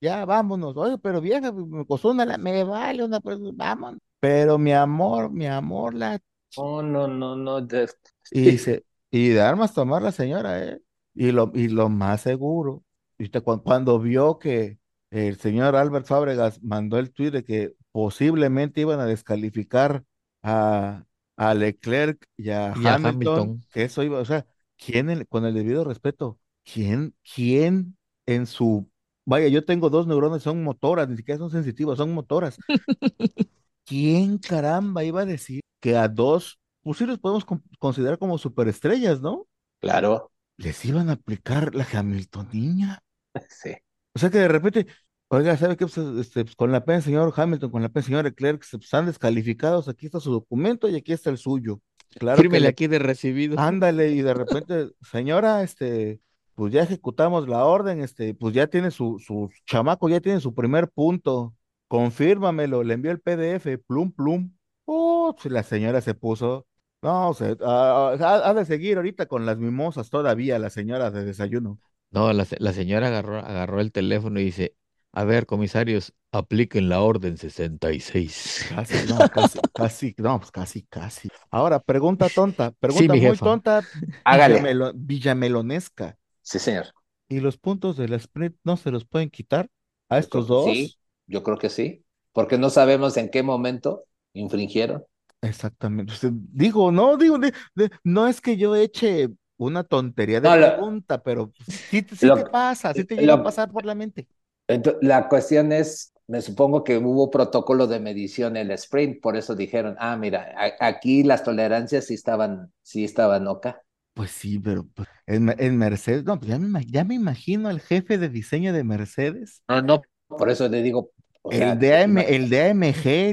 Ya, vámonos. Oye, pero vieja, me costó una, la- me vale una, pues, vámonos. Pero mi amor, mi amor, la... Oh, no, no, no. de- Y, se, y de armas tomar la señora, ¿eh? Y lo, y lo más seguro, ¿viste? Cuando, cuando vio que el señor Albert Fábregas mandó el tuit de que posiblemente iban a descalificar a, a Leclerc y a Y a Hamilton, Hamilton. que eso iba, o sea, ¿quién, con el debido respeto, quién, quién en su, vaya, yo tengo dos neuronas, son motoras, ni siquiera son sensitivas, son motoras. ¿Quién caramba iba a decir que a dos, pues sí los podemos con- considerar como superestrellas, ¿no? Claro, Les iban a aplicar la Hamiltoniña. sí. O sea que de repente, oiga, ¿sabe qué? Pues, este, pues, con la pena, señor Hamilton, con la pena, señor Leclerc, se- pues, están descalificados, aquí está su documento y aquí está el suyo. Claro que Fírmele le, aquí de recibido. ándale, y de repente, señora, este, pues ya ejecutamos la orden, este, pues ya tiene su, su chamaco, ya tiene su primer punto, confírmamelo, le envió el PDF, plum, plum. Oh, pues la señora se puso, no, se, ah, ha, ha de seguir ahorita con las mimosas todavía, la señora de desayuno. No, la, la señora agarró, agarró el teléfono y dice, a ver, comisarios, apliquen la orden 66. Casi, no, casi, casi, no, pues casi, casi. Ahora, pregunta tonta, Sí, pregunta mi muy jefa. tonta, Hágale. villamelo- villamelonesca. Sí, señor. ¿Y los puntos del sprint no se los pueden quitar a estos creo dos? sí, yo creo que sí, porque no sabemos en qué momento infringieron. Exactamente. Digo, no, digo, de- de- no es que yo eche una tontería de No, lo- pregunta, pero sí, Lo- te pasa, sí te llega a lo- pasar por la mente. Entonces, la cuestión es, me supongo que hubo protocolo de medición en el sprint, por eso dijeron, ah, mira, a- aquí las tolerancias sí estaban, sí estaban acá. Pues sí, pero pues, en, en Mercedes, no, pues ya me, ya me imagino al jefe de diseño de Mercedes, No, no, por eso le digo, o sea, el de AM, ima- el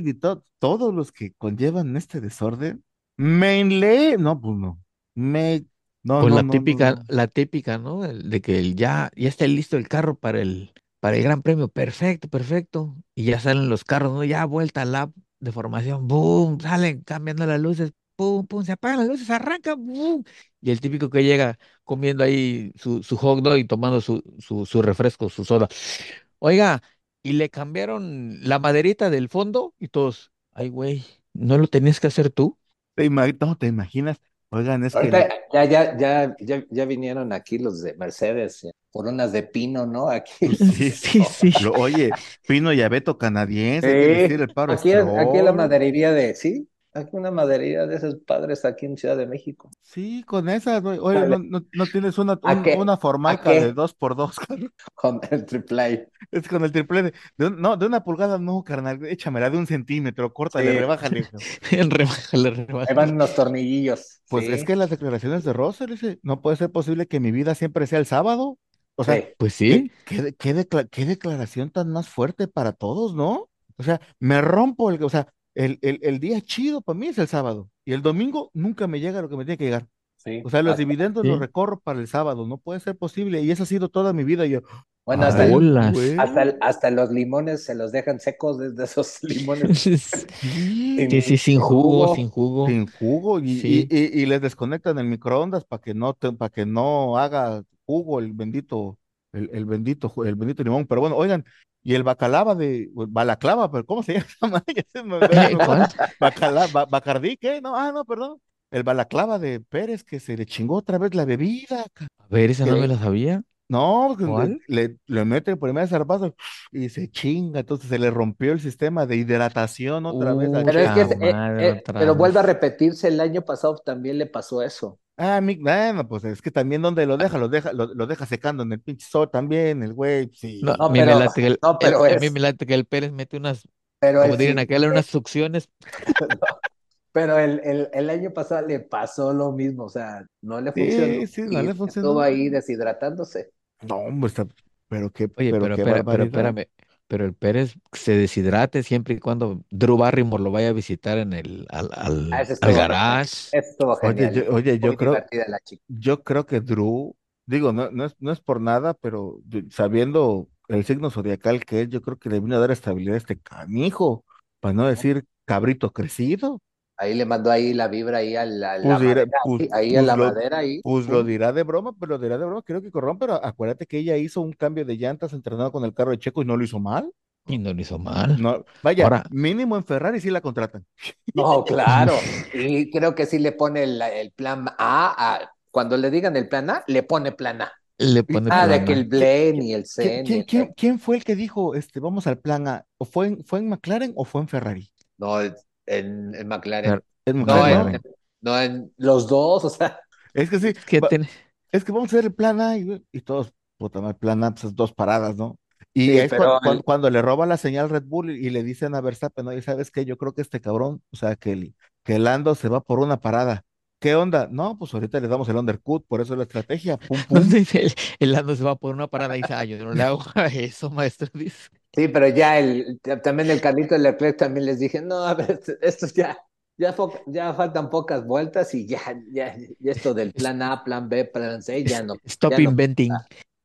y to- todos los que conllevan este desorden, Mainley, no, pues no, me, no, Pues no, la no, típica, no. la típica, ¿no? El De que el ya, ya está listo el carro para el, para el Gran Premio. Perfecto, perfecto. Y ya salen los carros, ¿no? Ya vuelta a lap de formación. ¡Boom! Salen cambiando las luces. ¡Pum, pum! Se apagan las luces, arranca. Y el típico que llega comiendo ahí su, su hot dog y tomando su, su, su refresco, su soda. Oiga, y le cambiaron la maderita del fondo y todos, ay, güey, ¿no lo tenías que hacer tú? Te no, te imaginas, oigan, es que ya, ya, ya, ya, ya vinieron aquí los de Mercedes, por unas de pino, ¿no? Aquí. Sí, Sí, sí. Lo- oye, Pino y Abeto canadiense, hay que Sí, decir el paro aquí, es- aquí la maderería de, sí, aquí una maderería de esos padres aquí en Ciudad de México. Sí, con esas, güey. Oye, no, no, no tienes una, ¿A un- qué? una ¿A formaica qué? de dos por dos, carnal? Con el triple Es con el triple de, de un- no, de una pulgada, no, carnal, échamela de un centímetro, córtale, Sí. rebájale. cabrón. Rebájale, Ahí rebájale. van unos tornillillos. Pues sí, es que las declaraciones de Russell, dice, no puede ser posible que mi vida siempre sea el sábado. O sea, sí. Pues ¿qué, sí. qué, qué decla- qué declaración tan más fuerte para todos, ¿no? O sea, me rompo el, o sea, el, el, el día chido para mí es el sábado y el domingo nunca me llega lo que me tiene que llegar. sí. O sea, los Hasta- dividendos los Sí. recorro para el sábado, no puede ser posible. Y eso ha sido toda mi vida. Yo, bueno, hasta, ay, el- hasta, el- hasta los limones se los dejan secos desde esos limones. Sí, Sí, sí, sin jugo, sin jugo. sin jugo y, Sí. y, y- y les desconectan el microondas para que no para que no haga jugo el bendito el, el bendito el bendito limón. Pero bueno, oigan, y el bacalaba de balaclava, pero ¿cómo se llama? esa madre? Ya se me- se me fue. ¿Cuál? Bacala- ba- Bacardí, ¿qué? No, ah, no, perdón. El balaclava de Pérez que se le chingó otra vez la bebida. A ver, esa no me la sabía. No, le, ¿Cuál? le, le mete el primer zarpazo y se chinga, entonces se le rompió el sistema de hidratación otra vez al Pero es que, Checo. es- eh, eh, pero vuelve a repetirse, el año pasado también le pasó eso. Ah, mi, bueno, pues es que también donde lo deja, lo deja, lo, lo deja secando en el pinche sol también, el güey, sí. No, No, a mí me pero- late que el, no, pero el- a es- mí me late que el Pérez mete unas, Pero como dirían sí- aquel, unas succiones. pero el, el, el año pasado le pasó lo mismo, o sea, no le Sí, funcionó. sí, no y le funcionó. Estuvo ahí deshidratándose. No, hombre, está, pero qué, Oye, pero pero, qué espera, pero barbaridad. espérame, pero el Pérez se deshidrate siempre y cuando Drew Barrymore lo vaya a visitar en el, al, al, Ah, al garage. Oye, yo, oye, yo creo, divertida la chica. yo creo que Drew, digo, no, no es, no es por nada, pero sabiendo el signo zodiacal que es, yo creo que le vino a dar estabilidad a este canijo, para no decir cabrito crecido. Ahí le mandó ahí la vibra ahí a la, la Pues dirá- madera, pues- ahí, a pues la lo- madera ahí. Pues lo dirá de broma, pero lo dirá de broma, creo que corrón, pero acuérdate que ella hizo un cambio de llantas entrenando con el carro de Checo y no lo hizo mal. Y no lo hizo mal. No, vaya, Ahora- mínimo en Ferrari sí la contratan. No, claro. Y creo que sí le pone el, el plan A, a- Cuando le digan el plan A, le pone plan A. Le pone Ah, de plana. que el Blaine y el ¿Quién, Zen. y quién, el- quién- quién fue el que dijo, este, vamos al plan A? ¿O fue en, fue en McLaren o fue en Ferrari? No, en, en McLaren. En No, McLaren, ¿no? en, no, en los dos, o sea. Es que sí, Que va- ten- es que vamos a hacer el plan A y, y todos, puta madre, plan A, pues es dos paradas, ¿no? Y Sí, es el- cuando, le roba la señal Red Bull y, y le dicen a Verstappen, oye, ¿sabes qué? Yo creo que este cabrón, o sea, que el, que Lando se va por una parada. ¿Qué onda? No, pues ahorita le damos el undercut, por eso es la estrategia, pum, el, el Lando se va por una parada y dice, "Ay, yo no le hago a eso, maestro. Dice. Sí, pero ya el, también el Carlito de Leclerc también les dije, no, a ver, esto, ya, ya, ya faltan pocas vueltas y ya, ya, ya esto del plan A, plan B, plan C, ya no, Stop ya no, inventing.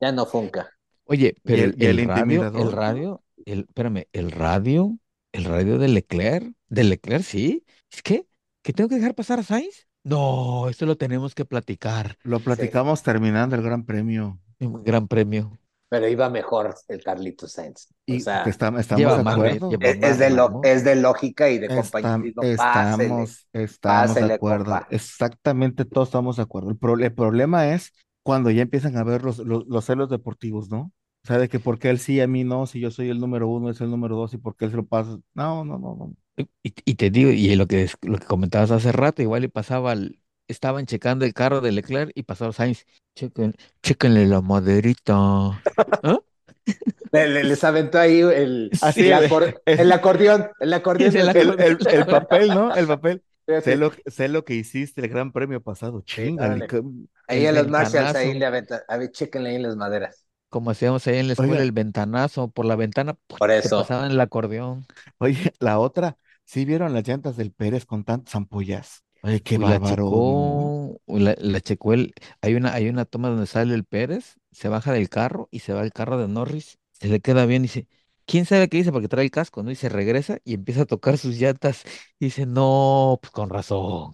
ya no funca. Oye, pero el- el, el radio, el intimidador. radio, el, espérame, el radio, el radio de Leclerc, de Leclerc, sí. ¿Es que? ¿Que tengo que dejar pasar a Sainz? No, esto lo tenemos que platicar. Lo platicamos terminando el Gran Premio. Un gran premio. Pero iba mejor el Carlitos Sainz. O Y sea, que está- estamos lleva de más acuerdo. es, es de lo- ¿no? es de lógica y de compañerismo. Pásele. estamos, estamos de pásele, acuerdo. compa. Exactamente, todos estamos de acuerdo. El, pro- el problema es cuando ya empiezan a ver los, los, los celos deportivos, ¿no? O sea, de que por qué él sí, a mí no, si yo soy el número uno, es el número dos, y por qué él se lo pasa. No, no, no, no. Y, y te digo, y lo que, lo que comentabas hace rato, igual le pasaba al, estaban checando el carro de Leclerc y pasaba Sainz. Chequen, chéquenle la maderita. ¿Ah? Le- le- les aventó ahí el, Así el, acor- el acordeón, el acordeón. El papel, ¿no? El papel. Sé lo, sé lo que hiciste el gran premio pasado. Ahí a los Marshalls, ahí le aventa, a ver, chéquenle ahí las maderas. Como hacíamos ahí en la escuela, Oiga. el ventanazo por la ventana, Por eso. pasaban el acordeón. Oye, la otra, ¿sí vieron las llantas del Pérez con tantas ampollas? Oye, qué Uy, la bárbaro. la, la checó el, hay una, hay una toma donde sale el Pérez, se baja del carro y se va al carro de Norris, se le queda bien y dice, ¿quién sabe qué dice? Porque trae el casco, ¿no? Y se regresa y empieza a tocar sus llantas y dice, no, pues con razón.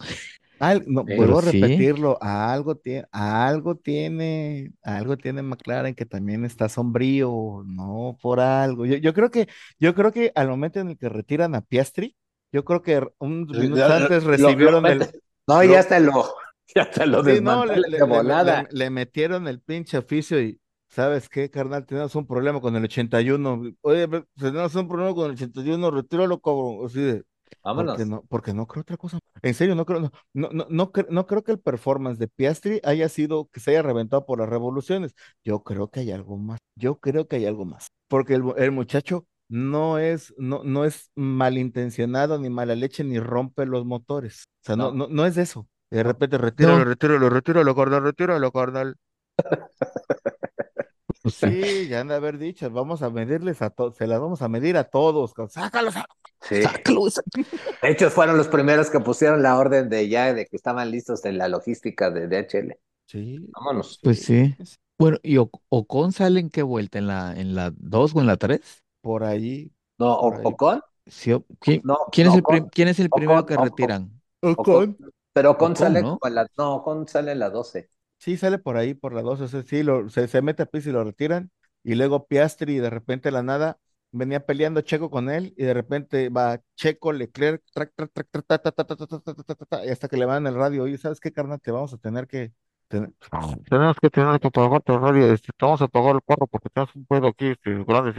Al- no, Sí. vuelvo a sí. repetirlo, a algo tiene, a algo tiene, a algo tiene McLaren que también está sombrío, no por algo. Yo, yo creo que, yo creo que al momento en el que retiran a Piastri, yo creo que unos minutos Lo- antes recibieron lo el, No, lo- ya hasta lo, ya hasta lo sí, no, le, le- de le- volada. le- le metieron el pinche oficio y, ¿sabes qué, carnal? Tenemos un problema con el 81. Oye, tenemos un problema con el 81, retíralo, cabrón. Así de, Vámonos. Porque no, porque no creo otra cosa. En serio, no creo, no, no, no, no, cre- no creo que el performance de Piastri haya sido que se haya reventado por las revoluciones. Yo creo que hay algo más. Yo creo que hay algo más. Porque el, el muchacho no es, no, no es malintencionado, ni mala leche, ni rompe los motores. O sea, no, No. no, no es eso. De repente, retíralo, No. retíralo, retíralo, carnal, retíralo, carnal. Sea, Sí, ya han de haber dicho, vamos a medirles a todos, se las vamos a medir a todos. Sácalos, sácalos. Sí. sácalo, sácalo. De hecho, fueron los primeros que pusieron la orden de ya de que estaban listos en la logística de DHL. Sí, Vámonos. Pues sí. Bueno, ¿y O- Ocon sale en qué vuelta? ¿En la, en la 2 o en la 3? Por ahí. No, Por o- ahí. Ocon. Sí, ¿quién, No, quién es el, Ocon- quién es el primero Ocon- que Ocon- retiran? Ocon. Pero Ocon Ocon, sale ¿no? a la, no, Ocon sale en la 12. Sí, sale por ahí, por la 12, o sea, sí, lo, se, se mete a piso y lo retiran, y luego Piastri, y de repente la nada, venía peleando Checo con él, y de repente va Checo, Leclerc, trac, hasta que le van el radio, oye, ¿sabes qué, carnal? Te vamos a tener que, tenemos que tener que apagar el radio, este, te vamos a apagar el carro porque tenemos un pedo aquí, este, grande.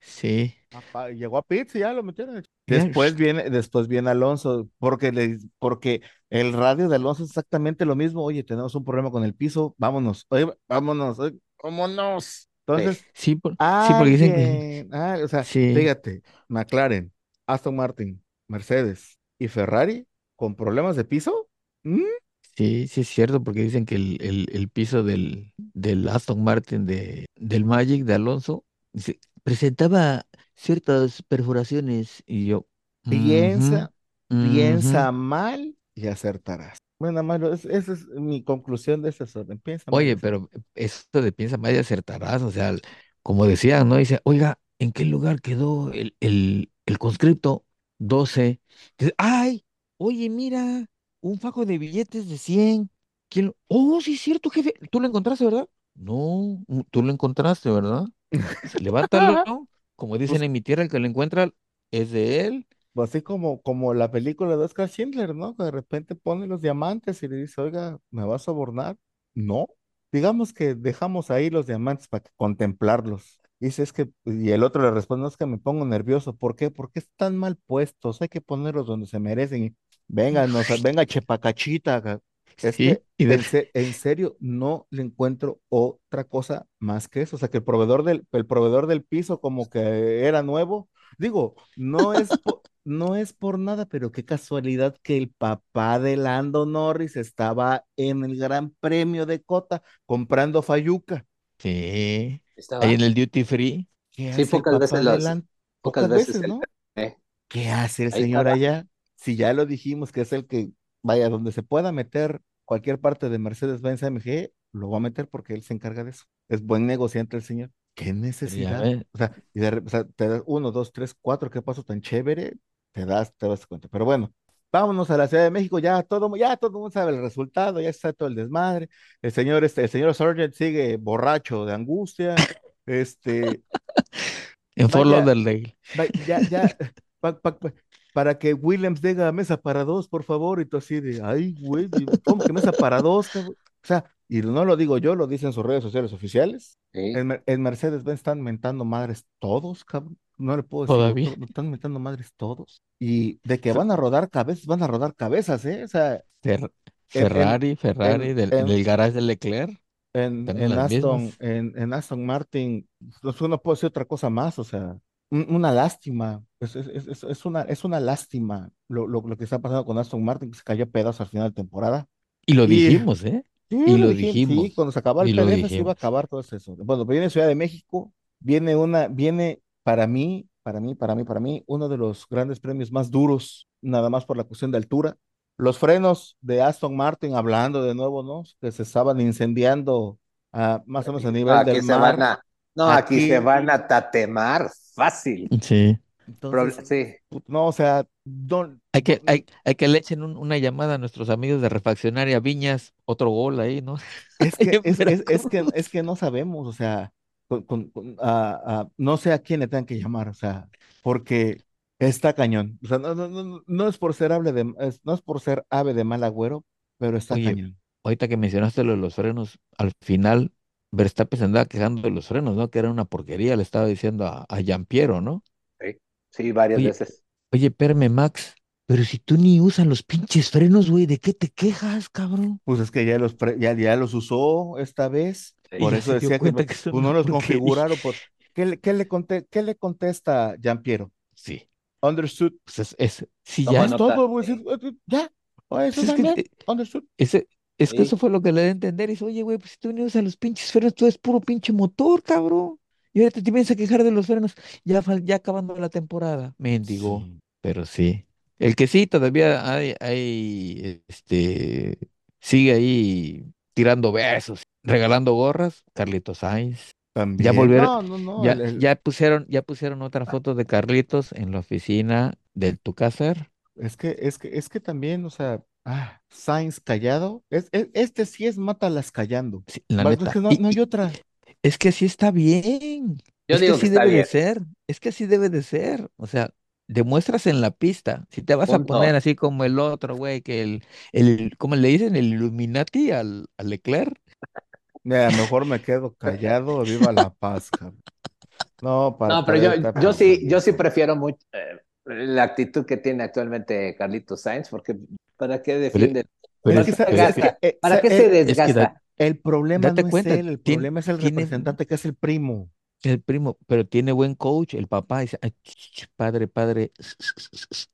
Sí. Apa- Llegó a Pitts y ya lo metieron. Después sh- viene, después viene Alonso, porque le, porque el radio de Alonso es exactamente lo mismo. Oye, tenemos un problema con el piso, vámonos, oye, vámonos, oye, vámonos. Entonces, Sí, por- sí, porque dicen que... alguien, ah, o sea, Sí. fíjate, McLaren, Aston Martin, Mercedes y Ferrari con problemas de piso. ¿Mm? Sí, sí es cierto, porque dicen que el, el, el piso del, del Aston Martin de, del Magic de Alonso dice, presentaba ciertas perforaciones y yo... Piensa, ujú, piensa ujú. mal y acertarás. Bueno, es- esa es mi conclusión de este orden. Piensa mal y Oye, acertarás. pero esto de piensa mal y acertarás, o sea, como decían, ¿no? Dice, oiga, ¿en qué lugar quedó el, el, el conscripto 12? Dice, ay, oye, mira, un fajo de billetes de 100. ¿Quién lo- Oh, sí es cierto, jefe. ¿Tú lo encontraste, verdad? No, mm, tú lo encontraste, ¿verdad? Levántalo, ¿no? Como dicen Pues, en mi tierra, el que lo encuentra es de él. pues así como, como la película de Oscar Schindler, ¿no? Que de repente pone los diamantes y le dice, oiga, ¿me va a sobornar? No. Digamos que dejamos ahí los diamantes para contemplarlos. Dice, es que, y el otro le responde, no es que me pongo nervioso. ¿Por qué? Porque están mal puestos. Hay que ponerlos donde se merecen. Venga, nos, venga, chepacachita. ca- Es Sí, que y de... en, se- en serio no le encuentro otra cosa más que eso. O sea, que el proveedor del, el proveedor del piso como que era nuevo. Digo, no es, po- no es por nada, pero qué casualidad que el papá de Lando Norris estaba en el Gran Premio de Cota comprando Fayuca. Sí, Estaba. ahí en el duty free. ¿Qué Sí, hace el pocas veces papá de las- pocas Pocas veces ¿no? eh, ¿Qué hace el Ahí señor estaba. allá? Si ya lo dijimos que es el que, vaya, donde se pueda meter cualquier parte de Mercedes-Benz AMG, lo va a meter porque él se encarga de eso. Es buen negociante el señor. ¿Qué ya necesidad? O sea, y de o sea, te das uno, dos, tres, cuatro, qué paso tan chévere, te das, te das cuenta. Pero bueno, vámonos a la Ciudad de México, ya todo, ya todo el mundo sabe el resultado, ya está todo el desmadre. El señor, este, el señor Sargent sigue borracho de angustia. Este, en Fort Lauderdale. va- ya, ya, pa- pa- pa- para que Williams diga mesa para dos, por favor, y tú así de, ay, güey, ¿cómo que mesa para dos, cabrón? O sea, y no lo digo yo, lo dicen sus redes sociales oficiales. Sí. En, Mer- en Mercedes-Benz están mentando madres todos, cabrón. No le puedo decir Todavía. otro, están mentando madres todos. Y de que van a rodar cabezas, van a rodar cabezas, ¿eh? O sea, Fer- en, en, Ferrari, Ferrari, en, del, en, del garage de Leclerc, en, Aston, en, en Aston Martin, pues, no puedo decir otra cosa más, o sea, una lástima, es, es, es, una, es una lástima lo, lo, lo que está pasando con Aston Martin, que se cayó a pedazos al final de temporada. Y lo Y dijimos, ¿eh? sí, Y lo lo dijimos, sí, dijimos. cuando se acababa el Y lo PDF se iba a dijimos. acabar todo eso. Bueno, viene Ciudad de México, viene una, viene para mí, para mí, para mí, para mí, uno de los grandes premios más duros, nada más por la cuestión de altura. Los frenos de Aston Martin, hablando de nuevo, ¿no? Que se estaban incendiando ah, más o menos a nivel aquí del se van mar. a, no, aquí se van a tatemar fácil. Sí. Entonces, sí, no, o sea, don- Hay que, hay, hay que le echen un- una llamada a nuestros amigos de Refaccionaria Viñas, otro gol ahí, ¿no? Es que, es, es, es que, es que no sabemos, o sea, con- con- con- ah, no sé a quién le tengan que llamar, o sea, porque está cañón. O sea, no, no, no, no es por ser ave de, es- no es por ser ave de mal agüero, pero está Oye, cañón. ahorita que mencionaste lo de los frenos, al final Verstappen se andaba quejando de los frenos, ¿no? Que era una porquería, le estaba diciendo a, a Giampiero, ¿no? sí, sí, varias Oye, veces. oye, espérame, Max, pero si tú ni usas los pinches frenos, güey, ¿de qué te quejas, cabrón? Pues es que ya los, pre- ya, ya los usó esta vez, Sí. Por eso decía que que son pues, no los configuraron. Por, ¿qué, le, qué, le qué le contesta Giampiero? Sí, Understood. pues es, es, sí, Toma ya, Es todo, pues, es- es- ya. Oh, eso pues es que, también. eh, Understood. ese, es que Sí. eso fue lo que le da a entender, y dice, oye, güey, pues si tú ni usas los pinches frenos, tú es puro pinche motor, cabrón. Y ahorita te vienes a quejar de los frenos, ya, ya acabando la temporada, mendigo. Sí. Pero sí. El que sí todavía hay, hay, este, sigue ahí tirando besos, regalando gorras, Carlitos Sainz. Ya También. volvieron, No, no, no. ya, el- ya pusieron, ya pusieron otra foto de Carlitos en la oficina del Tucácer. Es que, es que, es que también, o sea, ah, Sainz callado. Es, es- este sí es mátalas callando. Sí, la Va, Es neta. que no, Y, no hay otra. es que así está bien. Yo Es que digo que así debe de ser. Es que así debe de ser. O sea, demuestras en la pista. Si te vas a poner así como el otro, güey, que el, el, ¿cómo le dicen? El Illuminati al, al Leclerc. Mira, mejor me quedo callado, viva la paz, cabrón. No, para, No, pero yo, sí, yo sí prefiero mucho eh, la actitud que tiene actualmente Carlitos Sainz, porque ¿para qué defiende? pero Es es, que, ¿Para qué se es que da- desgasta? el problema date no es él, el tiene, problema es el tiene representante que es el primo. el primo, pero tiene buen coach, el papá dice, "Ay, padre, padre,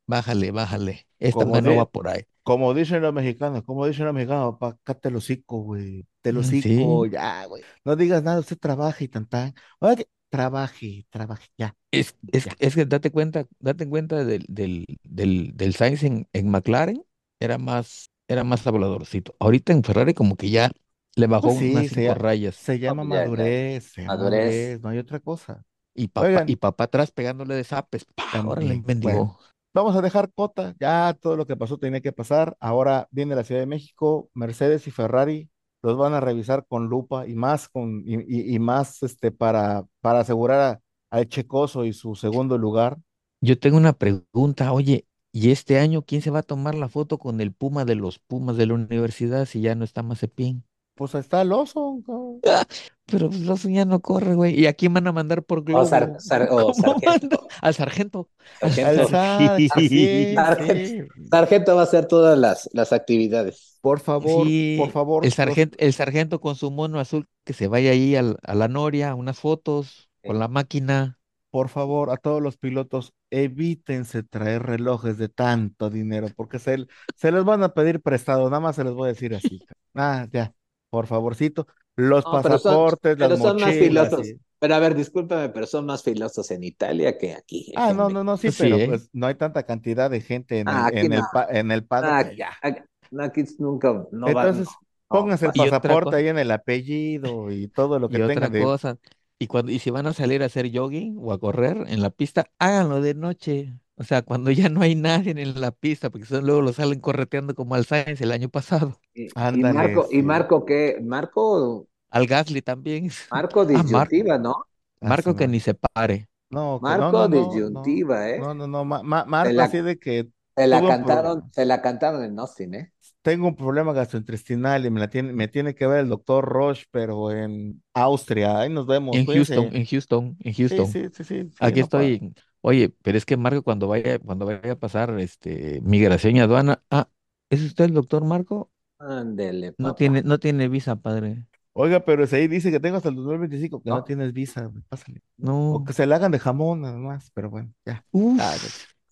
bájale, bájale. Esta Como, mano va por ahí. como dicen los mexicanos, como dicen los mexicanos, papá, cállate el hocico, güey. Te el Mm, hocico, Sí. ya, güey. No digas nada, usted trabaja y tan tan. Que- trabaje, trabaje, ya, Es, es, ya. es que date cuenta, date cuenta del, del, del, del Sainz en, en McLaren, era más, era más habladorcito. Ahorita en Ferrari como que ya le bajó Pues unas sí, se, cinco rayas. se llama ya. madurez, Madurez. madurez, no hay otra cosa. Y papá, y papá atrás pegándole de zapes. Órale, también, bueno, mendigo. vamos a dejar cota, ya todo lo que pasó tenía que pasar. Ahora viene la Ciudad de México, Mercedes y Ferrari los van a revisar con lupa y más con y, y- y más este para para asegurar a- al Checoso y su segundo lugar. Yo tengo una pregunta, oye, ¿y este año quién se va a tomar la foto con el Puma de los Pumas de la universidad si ya no está Mazepin? Pues está el oso. Ah, pero pues Lawson ya no corre, güey. ¿Y a quién van a mandar por O, sar- globo? sar- o ¿Cómo manda? sargento. Al sargento. Al Sargento. Al SAT, sí, sí. Sargento. Sargento va a hacer todas las, las actividades. Por favor, por Sí, favor, el sargento, el sargento con su mono azul que se vaya ahí al- a la noria, unas fotos con la máquina. Por favor, a todos los pilotos, evítense traer relojes de tanto dinero, porque se, se los van a pedir prestado, nada más se les voy a decir así. Ah, ya, por favorcito, los No, pero son, pasaportes, las pero son más y- Pero a ver, discúlpame, pero son más filosos en Italia que aquí. Ah, en no, no, no, sí, Sí, pero ¿eh? pues no hay tanta cantidad de gente en Ah, el, en el, no. pa- en el paddock Ah, ah, no, aquí nunca, no va, Entonces, no, pónganse el otra pasaporte ahí en el apellido y todo lo que Y otra tengan de... cosa, y cuando y si van a salir a hacer jogging o a correr en la pista, háganlo de noche. O sea, cuando ya no hay nadie en la pista, porque son, luego lo salen correteando como al Sainz el año pasado. Y, y Ándale, Marco, ¿y sí. Marco qué? Marco, Al Gasly también. Marco Ah, disyuntiva, ¿no? Marco que ni se pare. No, Marco no, no, no, disyuntiva, ¿eh? no, no, no, Ma- Ma- Marco la- así de que Se la cantaron, se la cantaron en Austin, ¿eh? Tengo un problema gastrointestinal y me la tiene, me tiene que ver el doctor Roche, pero en Austria. Ahí nos vemos, En cuídense. Houston, en Houston, en Sí, Houston. sí, sí, sí, sí, Aquí no estoy. Oye, pero es que Marco cuando vaya, cuando vaya a pasar este migración y aduana, ah, ¿es usted el doctor Marco? Ándele, No tiene, no tiene visa, padre. Oiga, pero si ahí dice que tengo hasta el 2025, que no, No. tienes visa, pásale. O No. que se la hagan de jamón nada más, pero bueno, ya. Uf, Ah.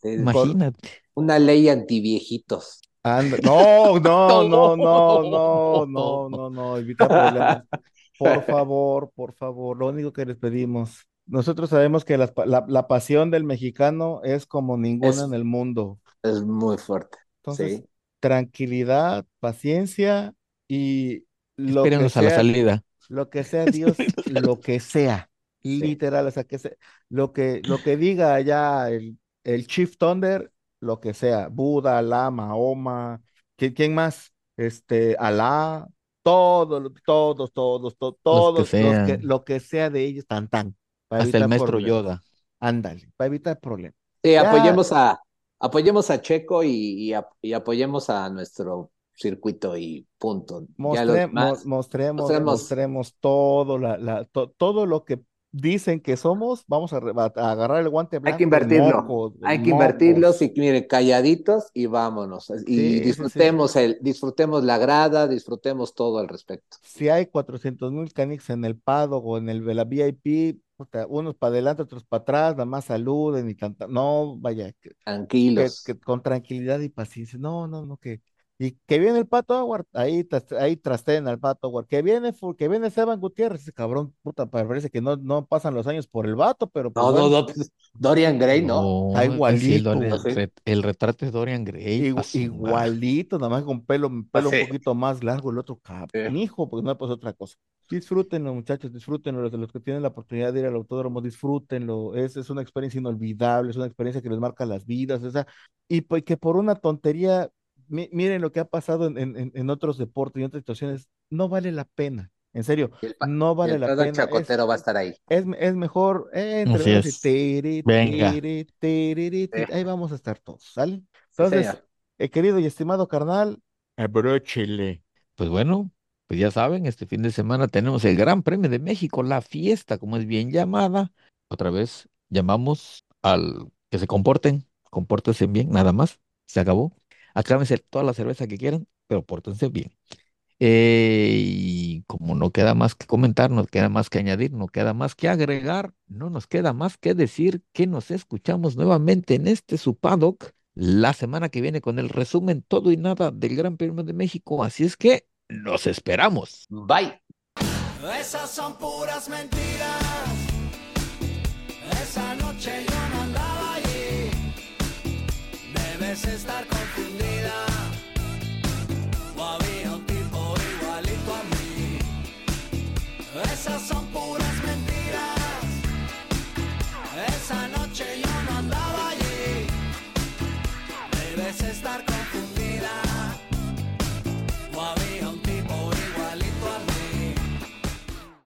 Sí, imagínate. Una ley antiviejitos. Anda. No, no, no, no, no, no, no, no, evita problemas. Por favor, por favor, lo único que les pedimos. Nosotros sabemos que pa- la, la pasión del mexicano es como ninguna Es- en el mundo. Es muy fuerte. Entonces, Sí. tranquilidad, paciencia y lo que Espérenos a la sea, salida. lo que sea Dios, lo que sea, Sí. literal, o sea, que se- lo que, lo que diga allá el, el Chief Thunder, lo que sea, Buda, Alá, Mahoma, ¿quién, quién más? Este, Alá, todos, todos, todos, to- todos, los que, lo que sea de ellos, tan, tan, para Hasta el evitar maestro problemas. Yoda. Ándale, para evitar problemas. Sí, Ya. apoyemos a, apoyemos a Checo y, y, ap- y apoyemos a nuestro circuito y punto. Ya lo Mostre- demás, mo- mostremos, mostremos- mostremos todo, la, la, to- todo lo que dicen que somos, vamos a, agarrar el guante blanco. hay que invertirlo. mocos, hay que invertirlos y miren, calladitos y vámonos. Y sí, sí. disfrutemos el, disfrutemos la grada, disfrutemos todo al respecto. Si hay 400 mil canics en el paddock o en el de la VIP, puta, unos para adelante, otros para atrás, nada más saluden y tanta. No, vaya, que, que- Tranquilos. que con tranquilidad y paciencia. No, no, no, que. Y que viene el Pato Howard, ahí, ahí trasten al Pato Howard. Que viene, que viene Esteban Gutiérrez, ese cabrón, puta, parece que no, no pasan los años por el vato, pero pues No, no, bueno, no, pues, Dorian Gray, ¿no? El, igualito. Re- el retrato es Dorian Gray. Igu- igualito, nada más con pelo, pelo Sí. un poquito más largo, el otro cabrón, hijo, porque no pues otra cosa. Disfrútenlo, muchachos, disfrútenlo, los de los que tienen la oportunidad de ir al autódromo, disfrútenlo, es, es una experiencia inolvidable, es una experiencia que les marca las vidas, o sea, y pues que por una tontería, miren lo que ha pasado en, en- otros deportes y en otras situaciones, no vale la pena, en serio, el no vale el la pena. es- chacotero va a estar ahí. es, es mejor eh, entre es. tiri, Venga. tiri, tiri, tiri, Sí. ahí vamos a estar todos, ¿sale? Entonces, eh, querido y estimado carnal, abróchele. Pues bueno, pues ya saben, este fin de semana tenemos el Gran Premio de México, la fiesta, como es bien llamada. Otra vez llamamos al que se comporten, compórtense bien, nada más, se acabó. Aclámense toda la cerveza que quieran, pero pórtense bien. Eh, y como no queda más que comentar, no queda más que añadir, no queda más que agregar, no nos queda más que decir que nos escuchamos nuevamente en este su paddock la semana que viene con el resumen todo y nada del Gran Premio de México. Así es que nos esperamos. Bye. Esas son puras mentiras. Esa noche yo Debes estar confundida.